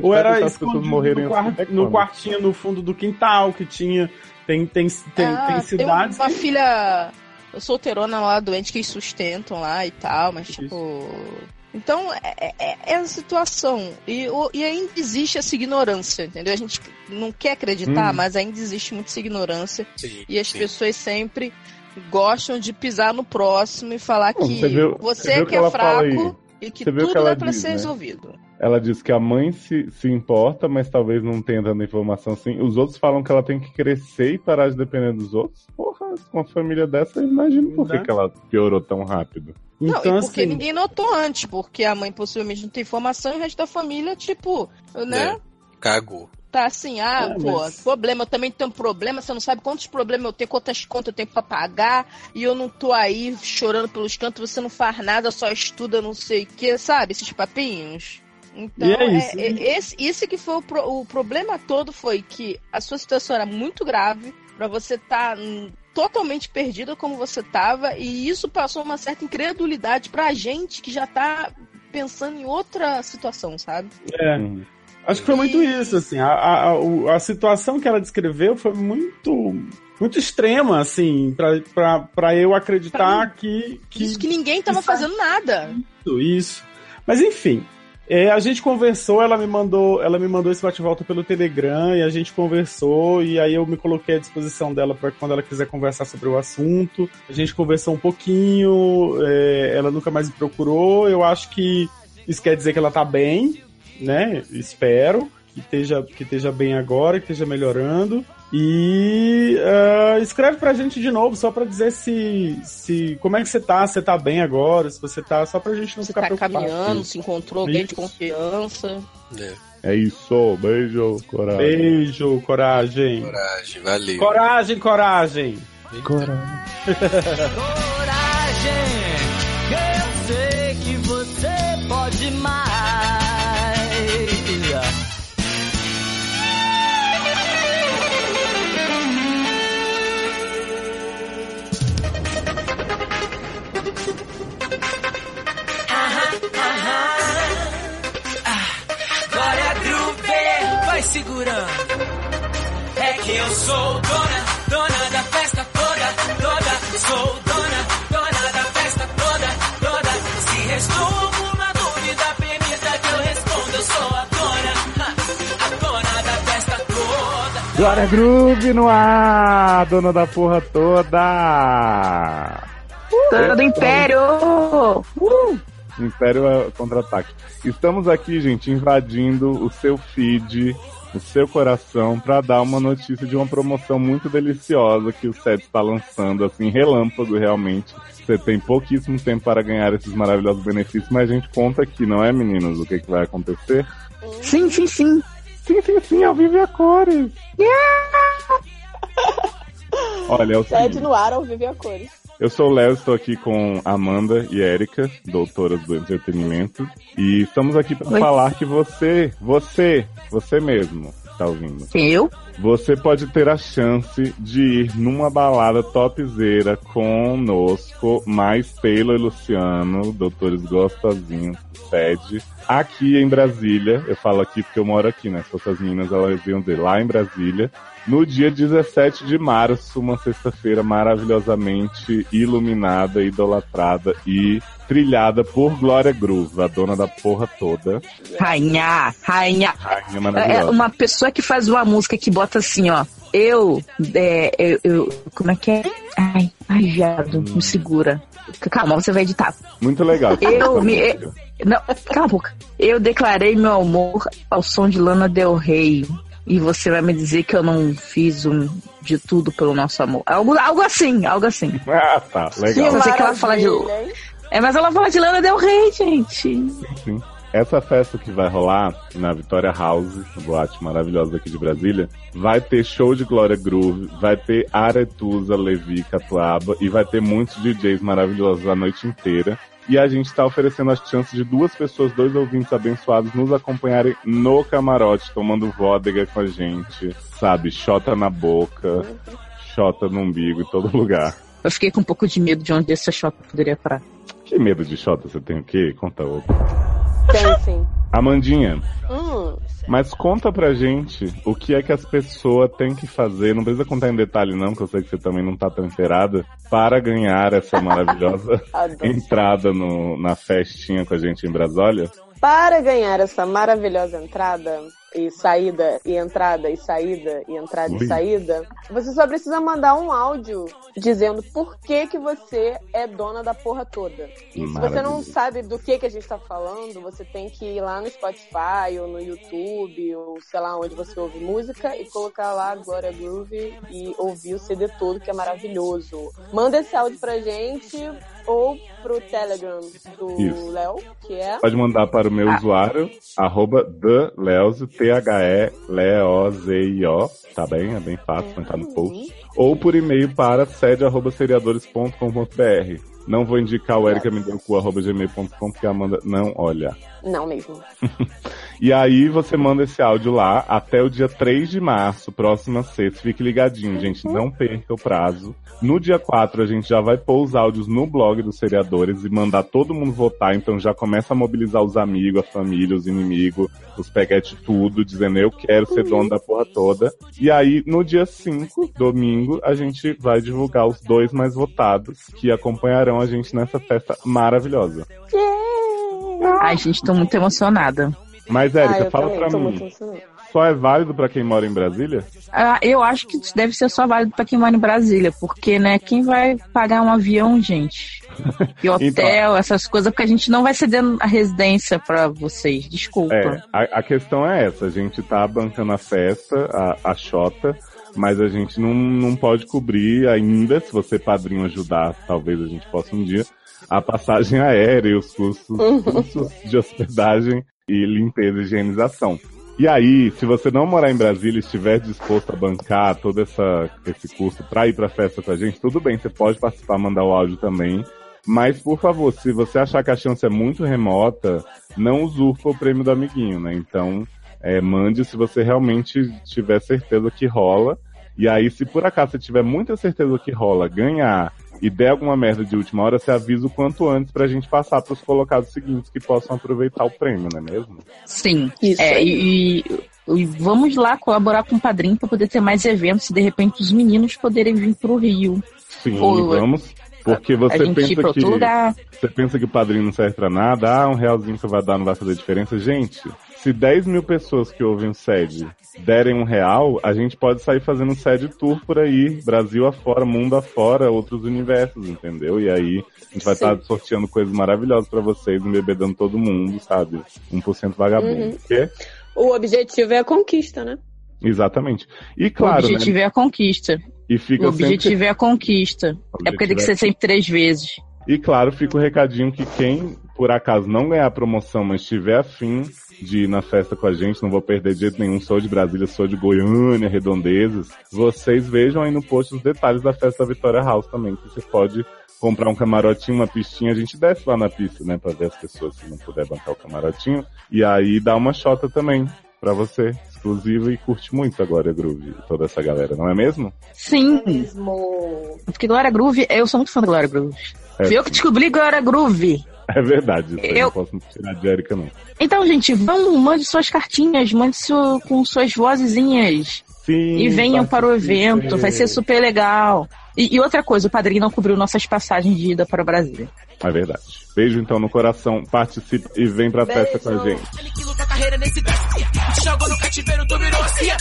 Ou era deixar as pessoas escondido no, assim, quar- até no quartinho no fundo do quintal que tinha. Tem, tem, tem, Ah, tem cidades. uma que- filha solteirona lá, doente, que eles sustentam lá e tal, mas tipo. Então, é, é, é a situação. E, o- e ainda existe essa ignorância, entendeu? A gente não quer acreditar, Hum. mas ainda existe muita ignorância. Sim, E as sim. pessoas sempre gostam de pisar no próximo e falar Não, que você viu- você, viu que que é fraco E que tudo que dá pra diz, ser né? resolvido. Ela diz que a mãe se, se importa, mas talvez não tenha tanta informação assim. Os outros falam que ela tem que crescer e parar de depender dos outros. Porra, com uma família dessa, eu imagino por que, Né? que ela piorou tão rápido. Não, Então, e porque assim, ninguém notou antes, porque a mãe possivelmente não tem informação e o resto da família, tipo, né? É. Cagou. Tá assim, ah, É, pô, mas- problema, eu também tenho problema, você não sabe quantos problemas eu tenho, quantas contas eu tenho pra pagar, e eu não tô aí chorando pelos cantos, você não faz nada, só estuda não sei o que, sabe? Esses papinhos. Então, E é isso. é- esse, esse que foi o, pro- o problema todo foi que a sua situação era muito grave, pra você estar totalmente perdida como você tava, e isso passou uma certa incredulidade pra gente que já tá pensando em outra situação, sabe? é. Acho que foi muito isso, assim. A, a, a, situação que ela descreveu foi muito. Muito extrema, assim, pra, pra, pra eu acreditar que, que Isso que ninguém tava fazendo nada. Isso, isso. Mas enfim, é, a gente conversou, ela me mandou, ela me mandou esse bate-volta pelo Telegram e a gente conversou e aí eu me coloquei à disposição dela para quando ela quiser conversar sobre o assunto. A gente conversou um pouquinho, é, ela nunca mais me procurou. Eu acho que isso quer dizer que ela tá bem, né? Espero que esteja, que esteja bem agora, que esteja melhorando. E ah, escreve pra gente de novo, só pra dizer se, se. Como é que você tá? Você tá bem agora? Se você tá. Só pra gente não Você ficar tá preocupado. caminhando, se encontrou alguém de confiança. É. É isso, beijo, coragem. Beijo, coragem. Coragem, valeu. Coragem, coragem. Coragem. Coragem, eu sei que você pode mais. Vai segurando. É que eu sou dona, dona da festa toda, toda. Sou dona, dona da festa toda, toda. Se restou alguma dúvida, permita que eu responda. Eu sou a dona, a dona da festa toda. Glória Groove no ar, dona da porra toda. Todo Império! Império é contra-ataque. Estamos aqui, gente, invadindo o seu feed, o seu coração, para dar uma notícia de uma promoção muito deliciosa que o SED está lançando, assim, relâmpago realmente. Você tem pouquíssimo tempo para ganhar esses maravilhosos benefícios, mas a gente conta aqui, não é, meninos, o que, que vai acontecer? Sim, sim, sim. Sim, sim, sim, ao vivo e a cores. Olha, é o Sede seguinte. no ar ao vivo e a cores. Eu sou o Léo, estou aqui com Amanda e Érica, doutoras do entretenimento. E estamos aqui para falar que você, você, você mesmo, tá ouvindo? Eu? Você pode ter a chance de ir numa balada topzera conosco, mais Taylor e Luciano, doutores gostosinhos, sede, aqui em Brasília. Eu falo aqui porque eu moro aqui, né? Se fossem as meninas, elas iam dizer lá em Brasília. No dia 17 de março, uma sexta-feira maravilhosamente iluminada, idolatrada e trilhada por Glória Groove, a dona da porra toda. Rainha, rainha. Rainha É maravilhosa. uma pessoa que faz uma música que bota assim, ó. Eu, é, eu, eu- como é que é? Ai, ai, viado, me segura. Calma, você vai editar. Muito legal. Eu me- Não, cala a boca. Eu declarei meu amor ao som de Lana Del Rey. E você vai me dizer que eu não fiz um de tudo pelo nosso amor. Algo, algo assim, algo assim. Ah, tá. Sim, Legal. eu sei que ela fala de-? É, mas ela fala de Lana Del Rey, gente. Sim. Essa festa que vai rolar na Vitória House, boate maravilhosa aqui de Brasília, vai ter show de Glória Groove, vai ter Aretusa, Levi, Catuaba e vai ter muitos DJs maravilhosos a noite inteira. E a gente tá oferecendo as chances de duas pessoas, dois ouvintes abençoados, nos acompanharem no camarote, tomando vodka com a gente, sabe? Xota na boca, xota no umbigo, em todo lugar. Eu fiquei com um pouco de medo de onde essa shop poderia parar. Que medo de xota você tem o quê? Conta outro. Tem sim. Amandinha, Hum, Mas conta pra gente o que é que as pessoas têm que fazer, não precisa contar em detalhe não, que eu sei que você também não tá tão inteirada, para ganhar essa maravilhosa entrada no, na festinha com a gente em Brasólia. Para ganhar essa maravilhosa entrada, e saída e entrada e saída e entrada Ui. e saída, você só precisa mandar um áudio dizendo por que que você é dona da porra toda. E se você não sabe do que que a gente tá falando, você tem que ir lá no Spotify ou no YouTube ou sei lá onde você ouve música e colocar lá Glória Groove e ouvir o CD todo que é maravilhoso. Manda esse áudio pra gente ou pro Telegram do. Léo, que é Pode mandar para o meu Ah. usuário, arroba TheLeozio, T-H-E-L-E-O-Z-I-O, tá bem? É bem fácil, vai estar no post. Ou por e-mail para sede.seriadores.com.br. Não vou indicar o Erika me deu cu, arroba gmail.com, porque a Amanda não olha. Não mesmo. E aí você manda esse áudio lá até o dia 3 de março, próxima sexta. Fique ligadinho, gente, não perca o prazo. No dia 4 a gente já vai pôr os áudios no blog dos seriadores e mandar todo mundo votar, então já começa a mobilizar os amigos, a família, os inimigos, os peguete tudo, dizendo eu quero ser dono da porra toda. E aí no dia 5, domingo, a gente vai divulgar os dois mais votados que acompanharão a gente nessa festa maravilhosa. Ai, gente, tô muito emocionada. Mas Ah, Érica, eu fala também, pra mim, só é válido pra quem mora em Brasília? Ah, eu acho que deve ser só válido pra quem mora em Brasília, porque, né, quem vai pagar um avião, gente? E hotel, essas coisas, porque a gente não vai ceder a residência pra vocês. Desculpa. É, a, a questão é essa, a gente tá bancando a festa, a, a Xota, mas a gente não, não pode cobrir ainda, se você padrinho ajudar, talvez a gente possa um dia, a passagem aérea os custos, custos de hospedagem e limpeza e higienização. E aí, se você não morar em Brasília e estiver disposto a bancar todo essa, esse custo pra ir pra festa com a gente, tudo bem, você pode participar, mandar o áudio também. Mas, por favor, se você achar que a chance é muito remota, não usurpa o prêmio do amiguinho, né? Então, é, mande se você realmente tiver certeza que rola. E aí, se por acaso você tiver muita certeza que rola, ganhar e der alguma merda de última hora, você avisa o quanto antes pra gente passar pros colocados seguintes que possam aproveitar o prêmio, não é mesmo? Sim. Isso É, e, e- vamos lá colaborar com o padrinho pra poder ter mais eventos e de repente os meninos poderem vir pro Rio. Sim, Ou- vamos. Porque você pensa que. lugar. Você pensa que o padrinho não serve pra nada, ah, um realzinho que você vai dar não vai fazer diferença. Gente, se 10 mil pessoas que ouvem o SED derem um real, a gente pode sair fazendo um SED tour por aí, Brasil afora, mundo afora, outros universos, entendeu? E aí a gente vai estar sorteando coisas maravilhosas pra vocês, embebedando todo mundo, sabe? 1% vagabundo. Uhum. Que? O objetivo é a conquista, né? Exatamente. E o claro, objetivo né? é a conquista. E fica O sempre objetivo é a conquista. É porque tem que ser sempre três vezes. E claro, fica o recadinho que quem, por acaso, não ganhar a promoção, mas tiver afim de ir na festa com a gente, não vou perder de jeito nenhum, sou de Brasília, sou de Goiânia, Redondezas, vocês vejam aí no post os detalhes da festa da Vitória House também, que você pode comprar um camarotinho, uma pistinha, a gente desce lá na pista, né, pra ver as pessoas se não puder bancar o camarotinho, e aí dá uma chota também pra você, exclusiva e curte muito agora, Groove, toda essa galera, não é mesmo? Sim. Mesmo. Porque Glória Groove, eu sou muito fã da Glória Groove. É, Fui eu que descobri Glória Groove. é verdade, isso aí Eu- não posso tirar de Erika não. Então, gente, vão, mande suas cartinhas, mande seu, com suas vozezinhas. Sim, E venham para o evento, vai ser super legal. E, e outra coisa, o padrinho não cobriu nossas passagens de ida para Brasília. É verdade. Beijo então no coração, participe e vem pra festa com a gente. Ele que luta a carreira nesse verso. Te jogou no cativeiro, tu virou cia.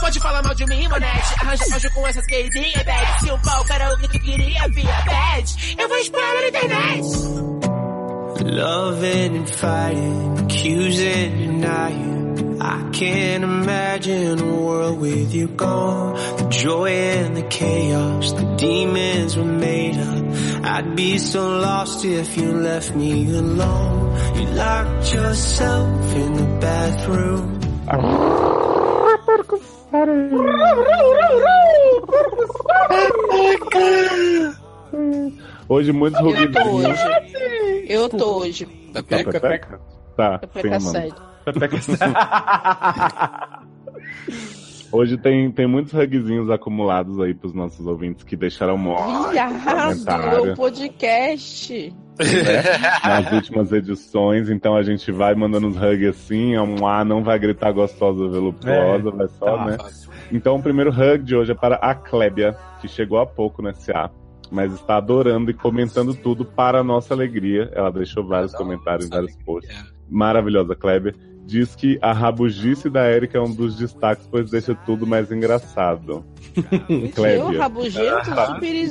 Pode falar mal de mim, manete. Arranja anjo com essas gaysinhas, bad. Se o pau era o que queria, via bad. Eu vou na internet. Loving and fighting, accusing, denying. I can't imagine a world with you gone. The joy and the chaos, the demons were made up. I'd be so lost if you left me alone. You locked yourself in the bathroom. Oh Hoje muitos Eu tô hoje. Eu tô hoje. Tá, Pepeca. Pepeca? Tá, Pepeca sim, mano. sério. Hoje tem, tem muitos rugzinhos acumulados aí pros nossos ouvintes que deixaram morte Viado, meu podcast. nas últimas edições, então a gente vai mandando uns hugs assim, é um A não vai gritar gostosa voluptuosa, vai só, tá. né? Então o primeiro hug de hoje é para a Clébia, que chegou há pouco nesse A, mas está adorando e comentando tudo para a nossa alegria. Ela deixou vários comentários, vários posts. Maravilhosa, Kleber. diz que a rabugice da Erika é um dos destaques, pois deixa tudo mais engraçado. Eu, Clébia. rabugento, super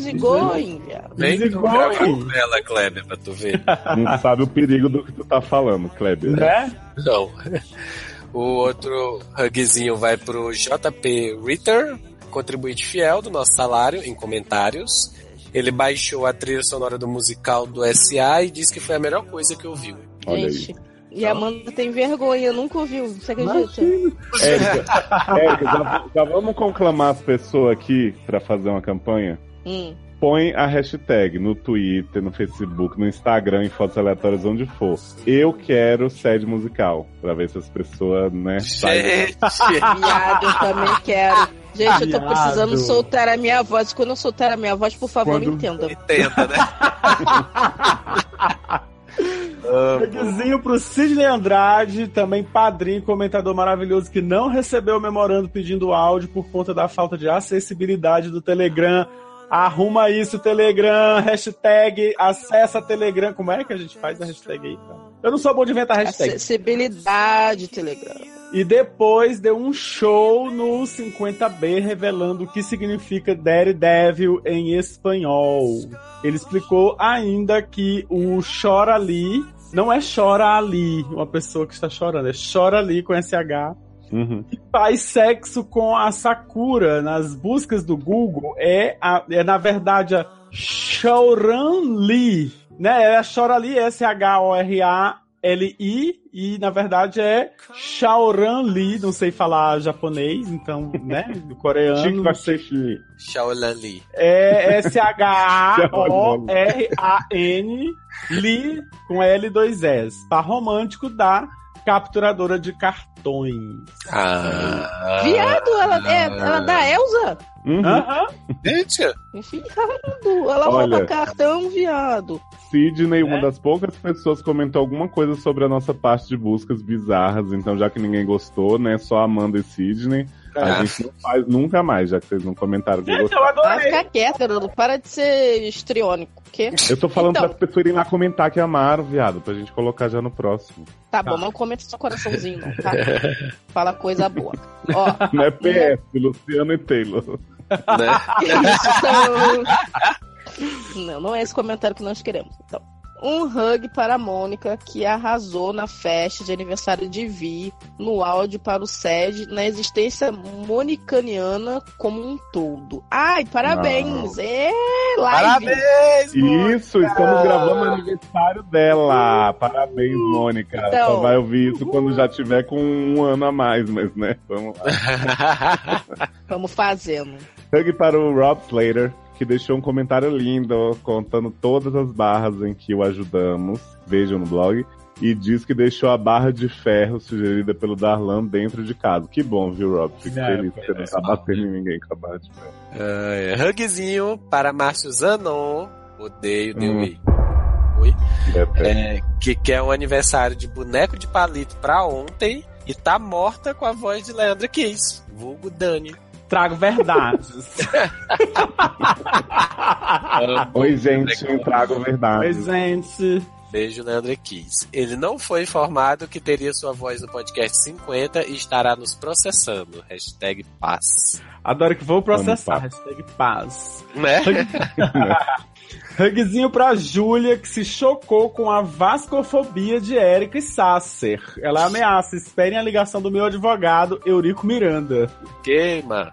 viado. Nem ela, Kleber, pra tu ver. Não sabe o perigo do que tu tá falando, Kleber. Né? Não. O outro hugzinho vai pro JP Ritter, contribuinte fiel do nosso salário, em comentários. Ele baixou a trilha sonora do musical do SA e disse que foi a melhor coisa que ouviu. Olha aí. Gente, e a Amanda tem vergonha, nunca ouviu, você acredita? Érica, Érica, já, já vamos conclamar as pessoas aqui pra fazer uma campanha? Hum. Põe a hashtag no Twitter, no Facebook, no Instagram, em fotos aleatórias, onde for. Eu quero sede musical. Pra ver se as pessoas, né, saem. Gente, Viado, eu também quero. Gente, eu tô precisando soltar a minha voz. Quando eu soltar a minha voz, por favor, Quando- me entenda. tenta, né? Beijinho pro Sidney Andrade, também padrinho, comentador maravilhoso que não recebeu o memorando pedindo áudio por conta da falta de acessibilidade do Telegram. Arruma isso, Telegram, hashtag, acessa Telegram. Como é que a gente faz a hashtag aí, cara? Eu não sou bom de inventar hashtag. Acessibilidade, Telegram. E depois deu um show no 50B revelando o que significa Daredevil em espanhol. Ele explicou ainda que o chora ali não é chora ali, uma pessoa que está chorando, é chora ali com SH. Uhum. E faz sexo com a Sakura nas buscas do Google é, a- é na verdade a Shouran Lee, né? É a Chora Lee, S-H-O-R-A-L-I, e na verdade é Shaoran Lee, não sei falar japonês, então, né? Do coreano, não sei. Shaolan Lee. É S-H-A-O-R-A-N, Lee com L2S. Tá romântico da capturadora de cartões. Ah. Viado, ela é, ela é da Elsa? Uhum. Aham. Gente, Viado, ela Olha. rouba cartão, viado. Sidney, uma É? das poucas pessoas, comentou alguma coisa sobre a nossa parte de buscas bizarras. Então, já que ninguém gostou, né? Só Amanda e Sidney. A Ah. gente não faz nunca mais, já que vocês não comentaram que eu Vai adorei. ficar quieta. Para de ser histriônico. Quê? Eu tô falando Então. para as pessoas irem lá comentar que amaram, viado, pra gente colocar já no próximo. Tá Tá. bom, não comenta só coraçãozinho, não, tá? Fala coisa boa. Ó, Não é PS, Luciano e Taylor. né? isso Não, não é esse comentário que nós queremos. Então, um hug para a Mônica, que arrasou na festa de aniversário de Vi, no áudio para o SED, na existência monicaniana como um todo. Ai, parabéns! É, live! Parabéns, Mônica. Isso, estamos gravando o aniversário dela. Parabéns, Mônica. Então. Só vai ouvir isso quando já tiver com um ano a mais, mas né? Vamos lá. Vamos fazendo. Hug para o Rob Slater, que deixou um comentário lindo, contando todas as barras em que o ajudamos. Vejam no blog. E diz que deixou a barra de ferro sugerida pelo Darlan dentro de casa. Que bom, viu, Rob? Fico É, feliz que você não tá batendo em ninguém com a barra de ferro. É. Hugzinho para Márcio Zanon. Odeio, deu Hum. Oi. É, que quer um aniversário de boneco de palito pra ontem e tá morta com a voz de Leandra Keys. Vulgo Dani. Trago verdades. Oi, gente, eu trago verdade. Oi, gente. Beijo, Leandra Keys. Ele não foi informado que teria sua voz no podcast 50 e estará nos processando. Hashtag paz. Adoro que vou processar. Hashtag paz. Né? Hugzinho pra Júlia, que se chocou com a vascofobia de Érica e Sasser. Ela ameaça, esperem a ligação do meu advogado, Eurico Miranda. Queima.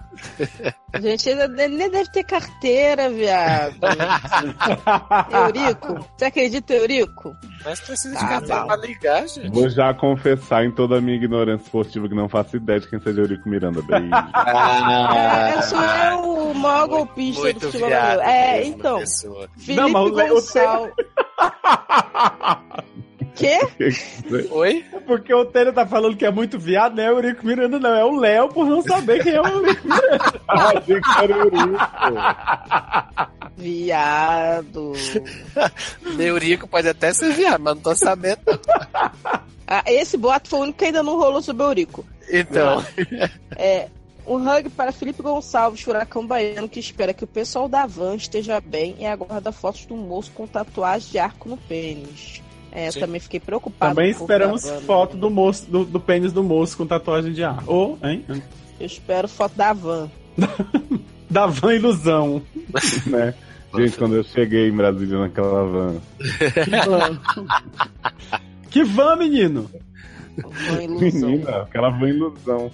Gente, ele nem deve ter carteira, viado. Eurico, você acredita, Eurico? Mas precisa de Tá cartão bom. pra ligar, gente. Vou já confessar em toda a minha ignorância esportiva que não faço ideia de quem seja Eurico Miranda. Beijo. Ah, É, sou eu o maior golpista do futebol. É, então. pessoa. Felipe Não, mas o o Gonçalves. Quê? Oi? Porque o Taylor tá falando que é muito viado, não é o Eurico Miranda, não. É o Léo por não saber quem é o Eurico Miranda. Ah, era Eurico. Viado. Neurico pode até ser viado, mas não tô sabendo. Ah, esse boato foi o único que ainda não rolou sobre o Eurico. Então, É, um hug para Felipe Gonçalves, furacão baiano, que espera que o pessoal da van esteja bem e aguarda fotos do moço com tatuagem de arco no pênis. É, eu também fiquei preocupado. Também esperamos Van, foto né? do, moço, do, do pênis do moço com tatuagem de ar. Ou, hein? Eu espero foto da van. Da van ilusão. né? Gente, quando eu cheguei em Brasília naquela van. Que van, menino? Van ilusão. Menina, aquela van ilusão.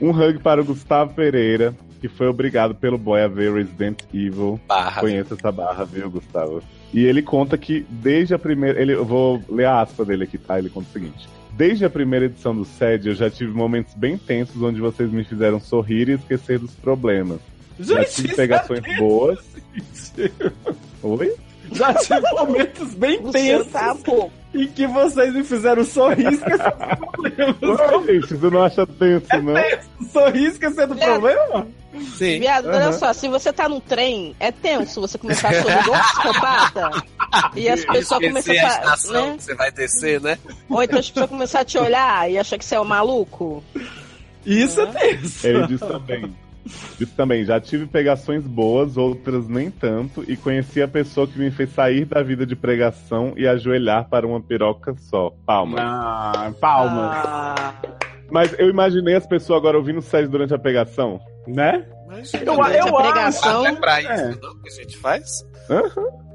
Um hug para o Gustavo Pereira, que foi obrigado pelo boy a ver Resident Evil. Barra. Conheça essa barra, viu, Gustavo? E ele conta que desde a primeira. Ele, eu vou ler a aspa dele aqui, tá? Ele conta o seguinte. Desde a primeira edição do SED, eu já tive momentos bem tensos onde vocês me fizeram sorrir e esquecer dos problemas. já tive pegações é boas. Oi? Já tive momentos bem tensos tá em que vocês me fizeram sorrir esquecendo. Ué, gente, você não acha tenso, não? Sorrir esquecendo do problema? Sim. Viado, olha Aham. só, se você tá num trem, é tenso você começar a sorrir igual um psicopata. E as pessoas começam a a. estação Né? que você vai descer, né? Ou então as pessoas começam a te olhar e achar que você é um maluco. Isso é tenso. Ele diz também. Diz também, já tive pegações boas, outras nem tanto, e conheci a pessoa que me fez sair da vida de pregação e ajoelhar para uma piroca só. Palmas. Ah, palmas. Ah, Mas eu imaginei as pessoas agora ouvindo séries durante a pegação. Né? Mas, Eu, eu a acho. pregação. é pra isso, É. não? Que a gente faz?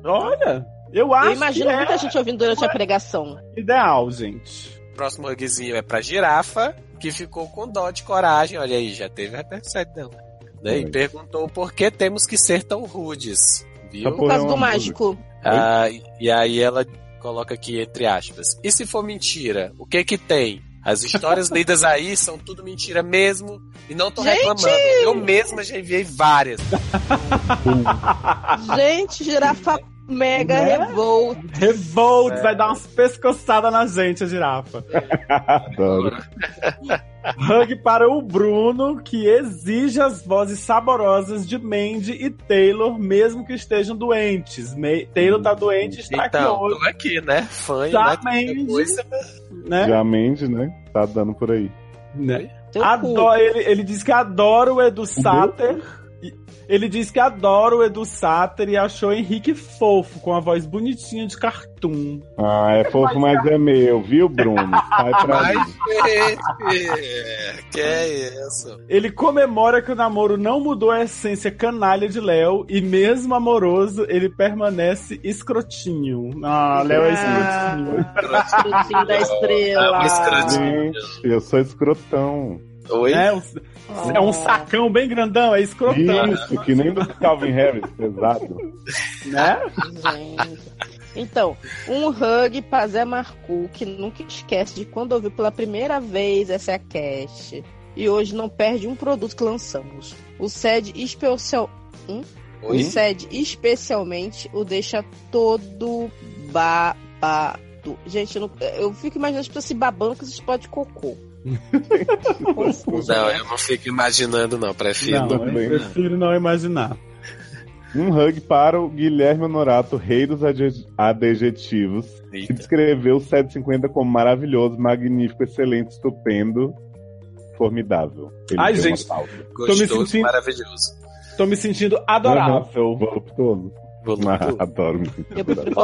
Olha, eu acho Eu imagino que é muita gente ouvindo durante a pregação. ideal, gente. Próximo hugzinho é pra girafa, que ficou com dó de coragem. Olha aí, já teve a repercussão dela. Né? E perguntou por que temos que ser tão rudes. Viu? Por causa do mágico. Ah, e aí ela coloca aqui entre aspas. E se for mentira, o que que tem? As histórias lidas aí são tudo mentira mesmo e não tô Gente! reclamando. Eu mesma já enviei várias. Gente, girafa mega Né? revolt. Revolt, vai dar umas pescoçadas na gente, a girafa. Adoro. Hug para o Bruno, que exige as vozes saborosas de Mandy e Taylor, mesmo que estejam doentes. Me- Taylor tá doente e está Então, aqui hoje, tô aqui, né? Fã Tá, né? Mandy. coisa, né? Já a Mandy, né? Tá dando por aí. Né? Adoro, ele, ele diz que adora o Edu Sater. E- Ele diz que adora o Edu Sater e achou o Henrique fofo, com a voz bonitinha de cartoon. Ah, é fofo, mas é meu, viu, Bruno? Sai pra Ai, mim. gente, que é isso? Ele comemora que o namoro não mudou a essência canalha de Léo e mesmo amoroso, ele permanece escrotinho. Ah, Léo é escrotinho. Escrotinho da estrela. Ah, um escrotinho. Gente, eu sou escrotão. Oi? É, um, é um sacão bem grandão, é escrotão, Isso, que nem do Calvin Harris, pesado. né? Gente. Então, um hug pra Zé Marcu, que nunca esquece de quando ouviu pela primeira vez essa cast. E hoje não perde um produto que lançamos. O SED especial... O Oi? SED especialmente o deixa todo babado. Gente, eu, não- eu fico imaginando as pessoas se babando com esses pó de cocô. Não, eu não fico imaginando, não. Prefiro. Não, também, prefiro não imaginar. Um hug para o Guilherme Honorato, rei dos adje- adjetivos, que Eita. descreveu o 750 como maravilhoso, magnífico, excelente, estupendo, formidável. Ele Ai, gente. Gostoso, sentindo- maravilhoso. Tô me sentindo adorável. Voluptuoso. Voluptuoso. Ah, adoro me sentir Eu prefiro.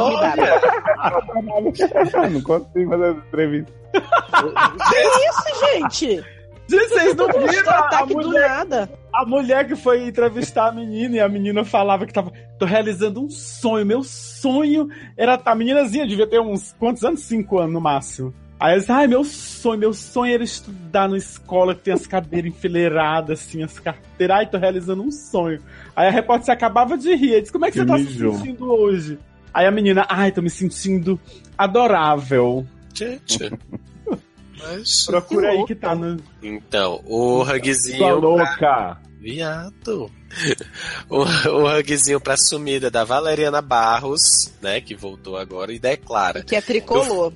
Não consigo fazer essa entrevista. Que isso, gente? Vocês não viram a ataque do mulher, nada. a mulher que foi entrevistar a menina e a menina falava que tava. Tô realizando um sonho. Meu sonho era. A meninazinha devia ter uns. Quantos anos? Cinco anos no máximo. Aí ela disse, ai, meu sonho, meu sonho era estudar numa escola que tem as cadeiras enfileiradas, assim, as carteiras. Ai, tô realizando um sonho. Aí a repórter se acabava de rir. Ele disse, como é que, Que você tá mijou. se sentindo hoje? Aí a menina, ai, tô me sentindo adorável. Gente. Mas... Procura aí que tá no. Então, o hugzinho. louca. Viado. O, o hugzinho pra sumida da Valeriana Barros, né? Que voltou agora e declara. Que é tricolor.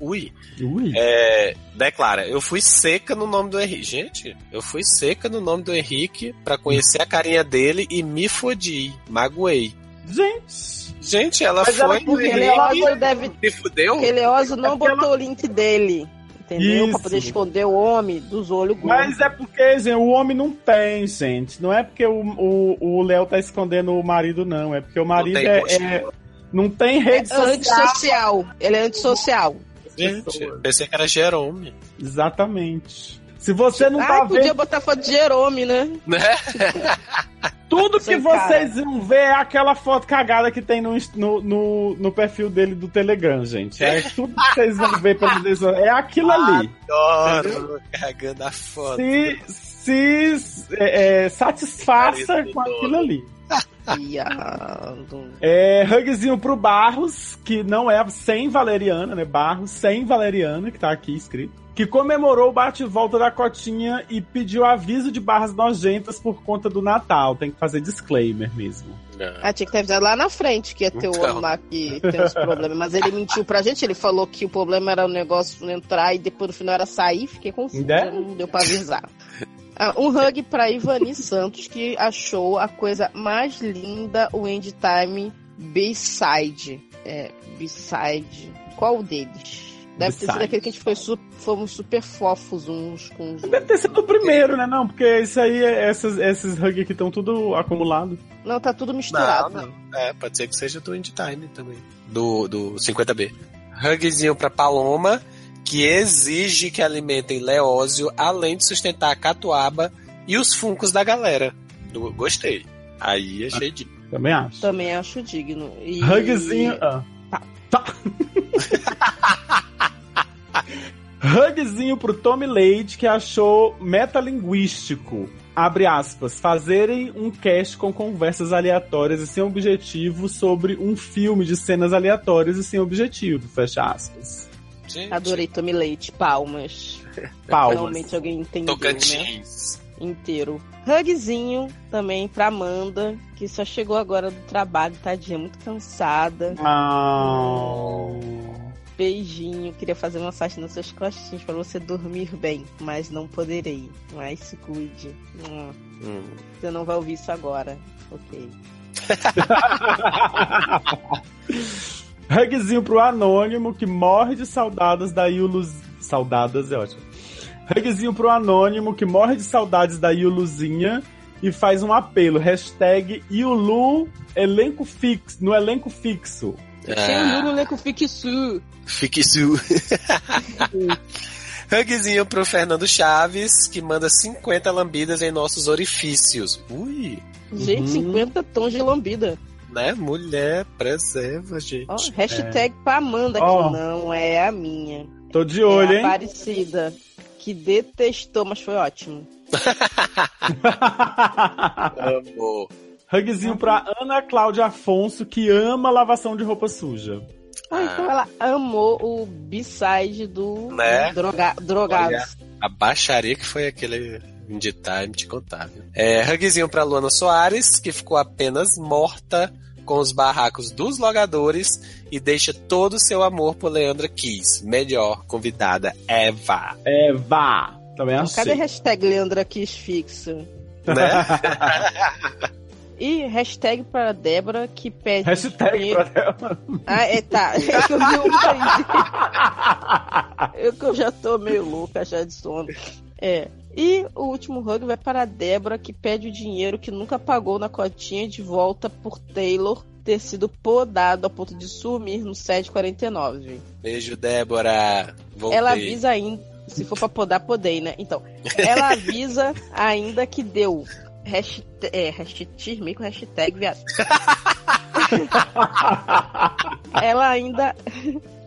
Ui. Ui. É, declara, eu fui seca no nome do Henrique. Gente, eu fui seca no nome do Henrique pra conhecer a carinha dele e me fodi. Magoei. Gente. Gente, ela Mas foi ela- no Porque Henrique Eleoso deve. e fudeu? Eleoso não botou o link dele. Entendeu? Pra Isso. poder esconder o homem dos olhos gordos. Mas é porque, gente, o homem não tem, gente. Não é porque o Léo tá escondendo o marido, não. É porque o marido tem é, é, Não tem É rede social. antissocial. Ele é antissocial. Gente, pensei que era Jerome. Exatamente. Se você não tá Ah, podia vendo, botar foto de Jerome, né? Né? tudo que Sei, vocês vão ver é aquela foto cagada que tem no, no, no, no perfil dele do Telegram, gente. É tudo que vocês vão ver pelo desenho. É aquilo ali. Adoro cagando a foto. Se, se é, é, satisfaça com aquilo ali. É, hugzinho pro Barros, que não é sem Valeriana, né? Barros sem Valeriana, que tá aqui escrito. Que comemorou o bate-volta da Cotinha e pediu aviso de barras nojentas por conta do Natal. Tem que fazer disclaimer mesmo. Ah, tinha que ter avisado lá na frente que ia ter o Então. homem lá que tem os problemas. Mas ele mentiu pra gente, ele falou que o problema era o negócio entrar e depois no final era sair. Fiquei confusa, Né? não deu pra avisar. Ah, um hug pra Ivani Santos, que achou a coisa mais linda, o End Time B-Side. É, B-Side. Qual deles? Deve ter sido aquele que a gente foi su- fomos super fofos uns com os Deve ter sido o primeiro, né? Não, porque isso aí, esses, esses hugs aqui estão tudo acumulados. Não, tá tudo misturado. Não, não. É, pode ser que seja do Indie Time também. Do, do 50B. Hugzinho pra Paloma, que exige que alimentem Leózio, além de sustentar a catuaba e os funcos da galera. Do- gostei. Aí achei de. Também acho. Também acho digno. E... Hugzinho. Ah. Tá. Hugzinho pro Tommy Leite, que achou metalinguístico. Abre aspas, fazerem um cast com conversas aleatórias e sem objetivo sobre um filme de cenas aleatórias e sem objetivo. Fecha aspas. Gente, Adorei Tommy Leite, palmas. Palmas. Finalmente alguém entendeu, né? Tocantins. Inteiro. Hugzinho também pra Amanda, que só chegou agora do trabalho, tadinha, muito cansada. Ah. Beijinho, queria fazer massagem nas suas costinhas pra você dormir bem, mas não poderei. Mas se cuide. Hum, Hum. Você não vai ouvir isso agora. Ok. Hugzinho pro Anônimo, que morre de saudades da Yuluz. Saudadas é ótimo. Hugzinho pro Anônimo, que morre de saudades da Yuluzinha e faz um apelo. Hashtag Yulu elenco fixo, no elenco fixo. Ah. um Lulu com Fixu. Fique su. Hugzinho pro Fernando Chaves, que manda 50 lambidas em nossos orifícios. Ui, Gente, Uhum. 50 tons de lambida. né? Mulher, preserva, gente. Ó, hashtag pra Amanda, que Ó. não é a minha. Tô de olho, é a hein? Aparecida, que detestou, mas foi ótimo. Amor. Hugzinho pra Ana Cláudia Afonso, que ama lavação de roupa suja. Ah, então ela amou o B-side do Né? droga, Drogados. Olha. A baixaria que foi aquele Indie Time te contar, viu? É, hugzinho pra Luana Soares, que ficou apenas morta com os barracos dos logadores e deixa todo o seu amor por Leandra Kiss. Melhor convidada, Eva. Vá. Também Então, achei. cadê a hashtag Leandra Kiss fixo? Né? E hashtag pra Débora, que pede... Hashtag dinheiro- pra ela. Ah, é, tá. É que eu vi uma aí. Eu que eu já tô meio louca já de sono. É. E o último hug vai para a Débora, que pede o dinheiro que nunca pagou na cotinha de volta por Taylor ter sido podado a ponto de sumir no 749. Beijo, Débora. Voltei. Ela avisa ainda. Se for pra podar, podei, né? Então, ela avisa ainda que deu. Hashtag, é, hashtag, com hashtag, viado. ela ainda.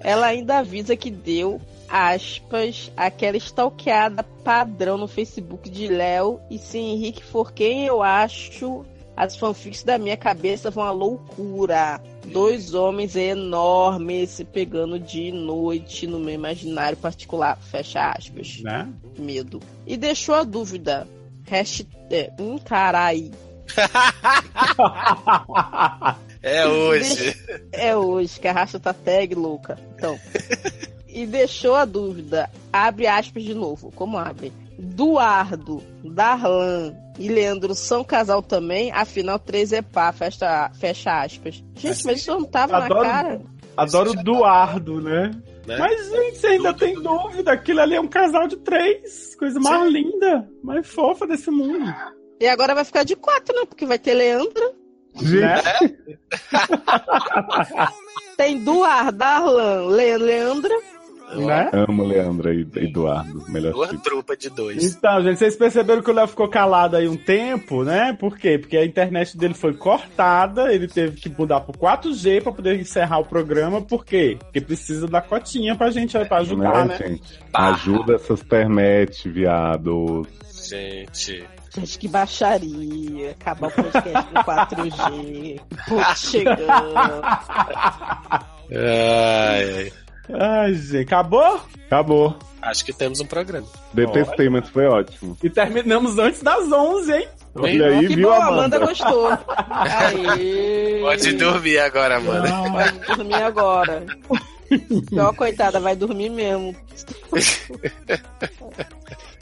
Ela ainda avisa que deu, aspas, aquela stalkeada padrão no Facebook de Léo. E se Henrique for quem eu acho, as fanfics da minha cabeça vão à loucura. Dois homens enormes se pegando de noite no meu imaginário particular. Fecha aspas. Né? Medo. E deixou a dúvida. Hashtag. Hum, carai. É hoje. É hoje que a racha tá tag louca. Então. e deixou a dúvida. Abre aspas de novo. Como abre? Duardo, Darlan e Leandro são casal também, afinal três é pá, fecha, fecha aspas. Gente, mas isso não tava Adoro- na cara. Adoro o Duardo, né? Né? Mas, gente, você ainda tem dúvida. Aquilo ali é um casal de três. Coisa mais linda, mais fofa desse mundo. E agora vai ficar de quatro, né? Porque vai ter Leandro. Né? Tem Duar, Darlan, Le Leandra. Né? Amo Leandra e Eduardo, melhor Uma tipo. trupa de dois. Então, gente, vocês perceberam que o Léo ficou calado aí um tempo, né? Por quê? Porque a internet dele foi cortada, ele teve que mudar pro 4G pra poder encerrar o programa. Por quê? Porque precisa da cotinha pra gente pra ajudar, né? Né, gente? Ajuda essas internet, viado. Gente. Gente, que baixaria. Acabar o podcast no 4G. Putz, chegando. Ai, ai. Ai, gente, acabou? Acabou. Acho que temos um programa. Detestei, mas foi ótimo. E terminamos antes das 11, hein? Olha aí, que viu, bom, Amanda? Amanda gostou. Aê. Pode dormir agora, mano. Pode dormir agora. Então, coitada, vai dormir mesmo.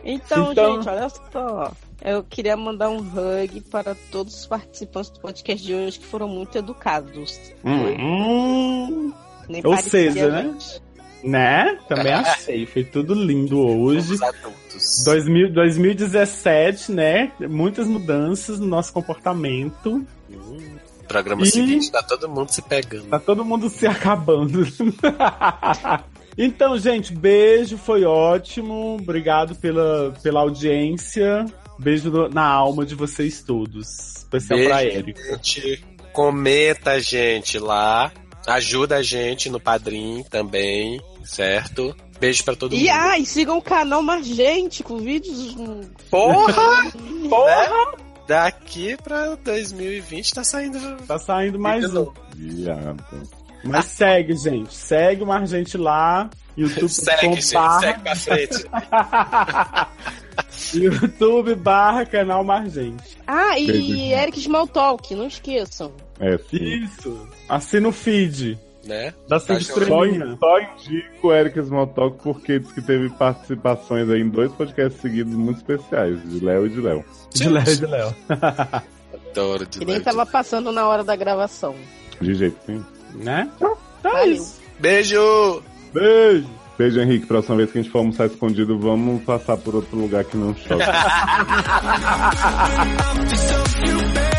Então, Então- gente, olha só. Eu queria mandar um hug para todos os participantes do podcast de hoje que foram muito educados. Hum, Nem Ou seja, né? gente. né? Também achei. Foi tudo lindo hoje. Os adultos. 2000, 2017, né? Muitas mudanças no nosso comportamento. Programa E- seguinte, tá todo mundo se pegando. Tá todo mundo se acabando. então, gente, beijo, foi ótimo. Obrigado pela, pela audiência. Beijo no- na alma de vocês todos. Especial pra Beijo, Érico. gente. Comenta a gente lá. Ajuda a gente no Padrim também, certo? Beijo pra todo E mundo. ai, sigam o canal Margente com vídeos. Porra! Porra! Daqui pra 2020 tá saindo. Tá saindo mais um. Viado. Mas segue, gente. Segue o Margente lá. YouTube Segue, gente. Segue pra frente. YouTube barra canal Margente. Ah, Beijo, e gente. Eric Smalltalk, não esqueçam. É, sim. Isso. Assina o feed. né? Dá cinco Tá Só, só indico o Eric Smalltalk porque diz que teve participações aí em dois podcasts seguidos muito especiais, de Léo e de Léo. De Léo, de Léo. Adoro de Que nem tava passando na hora da gravação. De jeito nenhum. Né? Então é Valeu. isso. Beijo! Beijo. Beijo, Henrique. Próxima vez que a gente for almoçar escondido, vamos passar por outro lugar que não chove.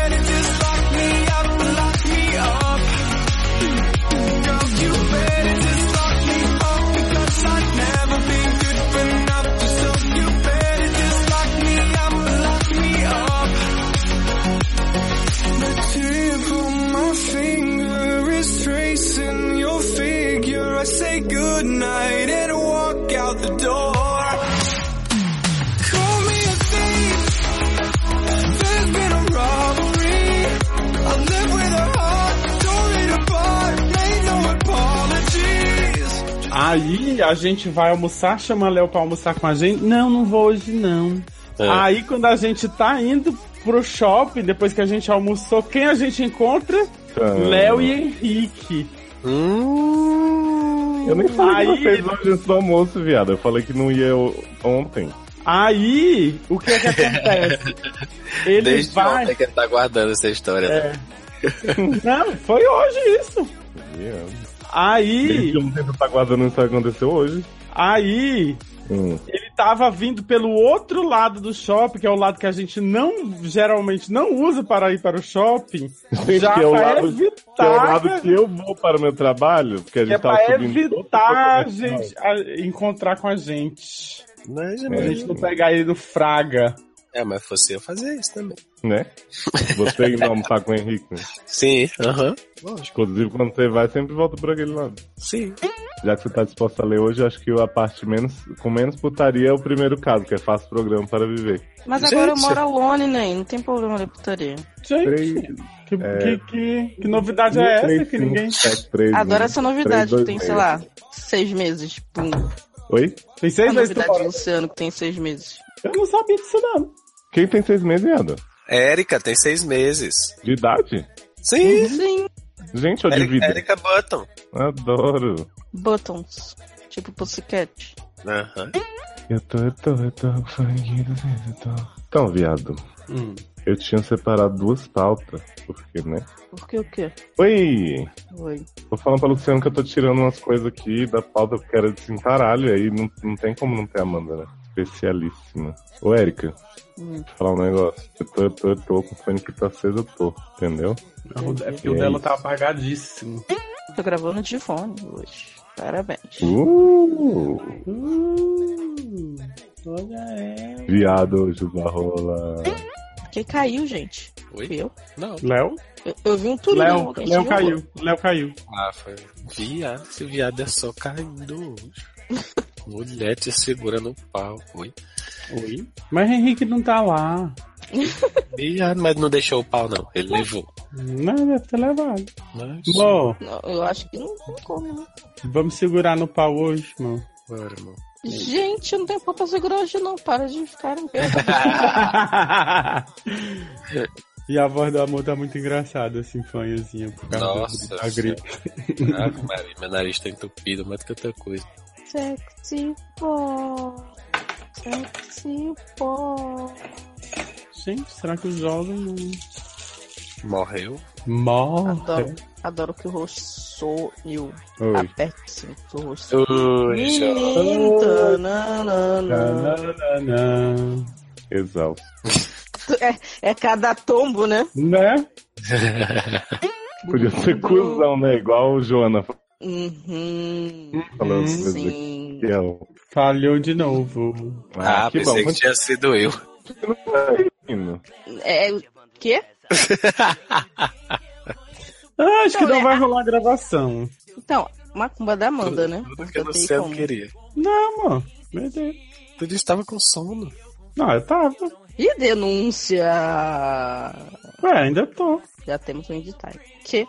I say goodnight and walk out the door. Call me a thief. There's been a robbery. I live with a heart, torn it apart. Made no apologies. Aí a gente vai almoçar, chama Léo pra almoçar com a gente. Não, não vou hoje não. É. Aí quando a gente tá indo pro shopping, depois que a gente almoçou, quem a gente encontra? Ah. Léo e Henrique. Hum, Eu nem falei Aí- que vocês hoje antes do almoço, viado. Eu falei que não ia ontem. Aí, o que é que acontece? Ele Desde vai. ontem que ele tá guardando essa história. É. Não, foi hoje isso. Viado. Aí, Desde ontem você tá guardando isso que aconteceu hoje. aí, Hum. ele tava vindo pelo outro lado do shopping, que é o lado que a gente não, geralmente não usa para ir para o shopping. Gente, já que é o pra lado- evitar, Que é o lado que eu vou para o meu trabalho, porque a é gente tava pra subindo evitar a gente a- encontrar com a gente. Mas, Pra gente não pegar ele no Fraga. É, mas fosse eu fazer isso também. Né? Você indo almoçar com o Henrique. né? Sim, aham. Inclusive, quando você vai, sempre volta por aquele lado. Sim. Já que você tá disposto a ler hoje, acho que a parte menos, com menos putaria é o primeiro caso, que é Faço Programa para Viver. Mas agora eu Gente. moro alone, né? Não tem problema de putaria. Gente, que, É. que, que, que novidade é essa três, que cinco, ninguém... sete, três, Adoro essa novidade três, dois, que tem, sei lá, seis meses. Pum. Oi? Tem A seis meses novidade do. Luciano que tem seis meses. Eu não sabia disso não. Quem tem seis meses, viado? Érica tem seis meses. De idade? Sim. Sim, Gente, ou de Érica, Button. Adoro. buttons. Tipo Pussycat. Aham. Eu tô, eu tô, eu tô, eu tô. Então, viado, Hum. eu tinha separado duas pautas, porque, né? Por que o quê? Oi! Oi. Tô falando pra Luciano que eu tô tirando umas coisas aqui da pauta porque era de cintaralho, aí não, não tem como não ter Amanda, né? Especialíssima. Ô, Érica, Hum. deixa eu falar um negócio. Eu tô, eu tô, eu tô com o fone que tá aceso, eu tô, entendeu? É porque o dela tá apagadíssimo. Tô gravando de fone hoje. Parabéns. Uh! Uh, olha é. Viado, Juba Rola. Quem caiu, gente? Oi? Fui eu. Não. Léo? Eu, eu vi um turinho. Léo, Léo jogou. caiu. Léo caiu. Ah, foi. Viado, esse viado é só caindo hoje. Mulher te segura no pau. Oi. Oi? Mas Henrique não tá lá. Viado, mas não deixou o pau, não. Ele levou. Não, deve ter levado. Mas. Bom, Não, eu acho que não tem como, né? vamos segurar no pau hoje, mano. Bora, irmão. Gente, eu não tenho pau pra segurar hoje, não. Para de ficar em pé. e a voz do amor tá muito engraçada, assim, fanhazinha. Por causa Nossa, da gripe. Ah, Maria, meu nariz tá entupido mais do que outra coisa. Sexy boy. Sexy boy. Gente, será que o jovem não Morreu? morre? Adoro, adoro que o rosto. Oi. Aperte sim, que o rosto Menino. Exausto. É, é cada tombo, né? Né? Podia ser cuzão, né? Igual o Joana Uhum. falando. Sim. É Falhou de novo. Ah, que pensei bom. que tinha sido eu. Menino. É o quê? Ah, acho que Não, não é- vai rolar a gravação. Então, macumba da Amanda, né? Tudo que o Botei Luciano como. queria. Não, mano. Meu Deus. Tudo estava com sono. Não, eu tava. E denúncia? Ué, ainda tô. Já temos um edital. Que?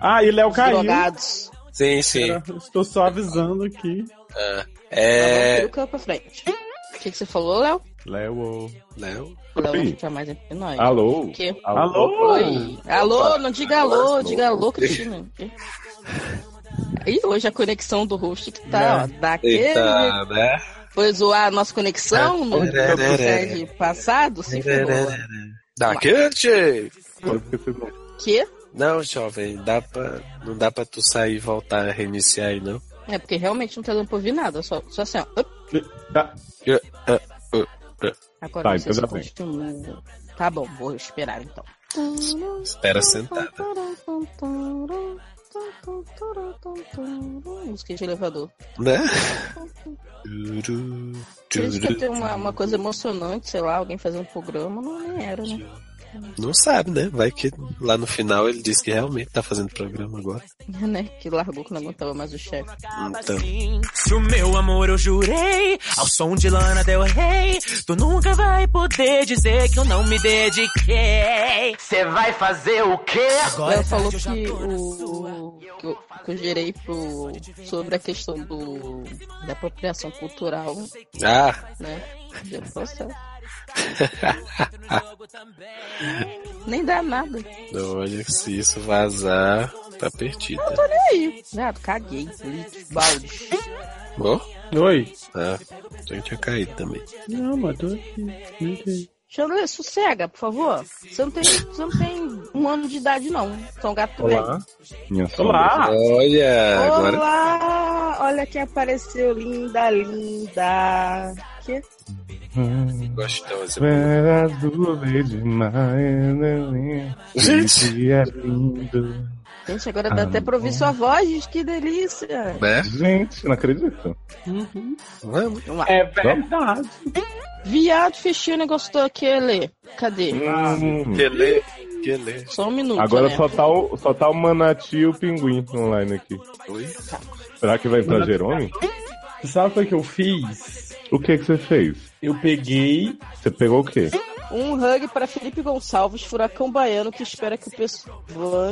Ah, e Léo caiu. Drogados. Sim, sim. Era- Estou só avisando aqui. Ah, É... é. Campo pra frente. O que, que você falou, Léo? Léo. Léo? O Léo fica mais entre nós. Alô? O quê? Alô? Oi. Alô, não diga alô, diga alô, Cristina. E hoje a conexão do host que tá, ó, daquele. Eita, né? Foi zoar a nossa conexão no episódio passado? Se ferrou. Daquele Que? Não, jovem, dá pra, não dá pra tu sair e voltar a reiniciar aí, não. É porque realmente não tá dando pra ouvir nada. Só, só assim, ó. Tá. Agora Tá, não sei se então continua. Tá bom, vou esperar então. Espera sentada. Música de elevador. Né? Isso que ter uma, uma coisa emocionante, sei lá, alguém fazer um programa, não nem era, né? Não sabe, né? Vai que lá no final ele disse que realmente tá fazendo programa agora. né? Que largou que não aguentava mais o chefe. Então, Se o meu amor eu jurei, ao som de Lana Del Rey, tu nunca vai poder dizer que eu não me dediquei. Cê vai fazer o quê? Agora Léo é falou já que o, que eu, que eu gerei pro, sobre a questão do, da apropriação cultural, ah, né? Deu processo. Nem dá nada. olha, se isso vazar, tá perdido. Tô nem aí. Nada, caguei. Litros, baldes. Ó, Oi. ah, eu tinha caído também. Não, mas tô aqui. Não. Chandler, sossega, por favor. Você não tem, você não tem um ano de idade, não. Um gato. Olá. Minha. Olá. Olha, agora Olá! Olha quem apareceu, linda, linda. Que? Do demais, Gente. dia lindo. Gente, agora dá até pra ouvir sua voz, gente, que delícia. Né? Gente, não acredito. Vamos. Vamos lá. É verdade. Viado, fechei o negócio daquele. Cadê? Hum. Lê. Só um minuto. Agora né? só tá, o, só tá o Manati e o Pinguim online aqui. Oi? Será que vai entrar Jerome? Sabe o que eu fiz? O que que você fez? Eu peguei. Você pegou o quê? Um hug para Felipe Gonçalves, furacão baiano, que espera que o pessoal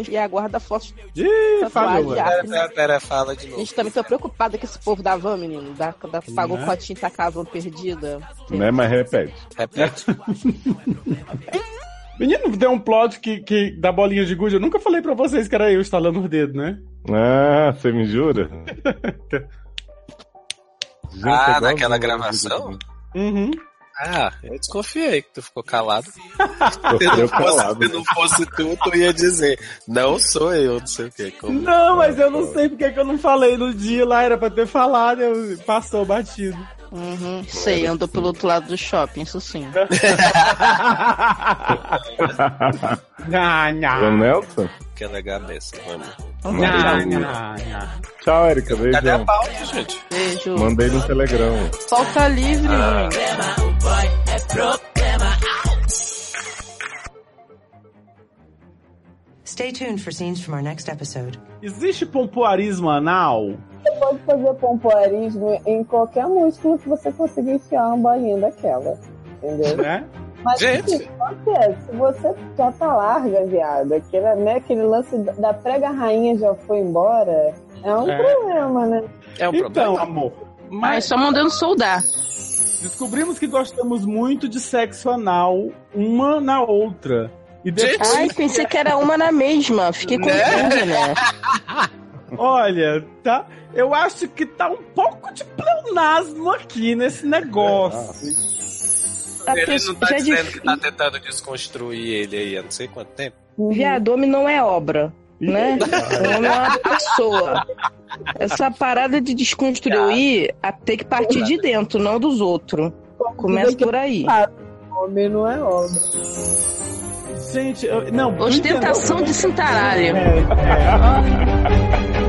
e aguarda fotos Ih, é. Pera, pera, fala de A novo. gente também tá preocupada com esse povo da van, menino. Da, da, pagou Né? cotinho e tá com a van perdida. Né? Mas repete. Repete. Menino, tem um plot que, que da bolinha de gude. Eu nunca falei pra vocês que era eu instalando os dedos, né? Ah, você me jura? Ah, é naquela gravação? Uhum. Ah, eu desconfiei que tu ficou calado. Se não fosse, calado. se não fosse tu, tu ia dizer, não sou eu, não sei o quê. Como... Não, mas eu não sei porque que eu não falei no dia lá, era pra ter falado, eu passou batido. Uhum, sei, andou pelo outro lado do shopping, isso sim. Vamos, Nelson? Que é. Vamos. Nha, nha, nha. Tchau, Erika. Cadê a pauta, gente? Beijo. Mandei no Telegram. Falta livre. Ah. Stay tuned for scenes from our next episode. Existe pompoarismo anal? Você pode fazer pompoarismo em qualquer músculo que você conseguir enfiar uma bolinha daquela. Entendeu? Né? Mas Gente. assim, qual que é? se você já tá larga, viado, aquele, né, aquele lance da prega rainha já foi embora, é um É. problema, né? É um Então, problema. amor. Mas Mas só mandando soldar. descobrimos que gostamos muito de sexo anal uma na outra. E depois, Ai, pensei que era uma na mesma. Fiquei Né? confusa, né? olha, tá? Eu acho que tá um pouco de pleonasmo aqui nesse negócio. A Ele não tá já é dizendo difícil. que tá tentando desconstruir ele aí há não sei quanto tempo. Viado, homem não é obra, né? O homem é uma pessoa. Essa parada de desconstruir a ter que partir de dentro, não dos outros. Começa por aí. Homem não é obra. Gente, eu, não. Ostentação de cintaralho. É, é.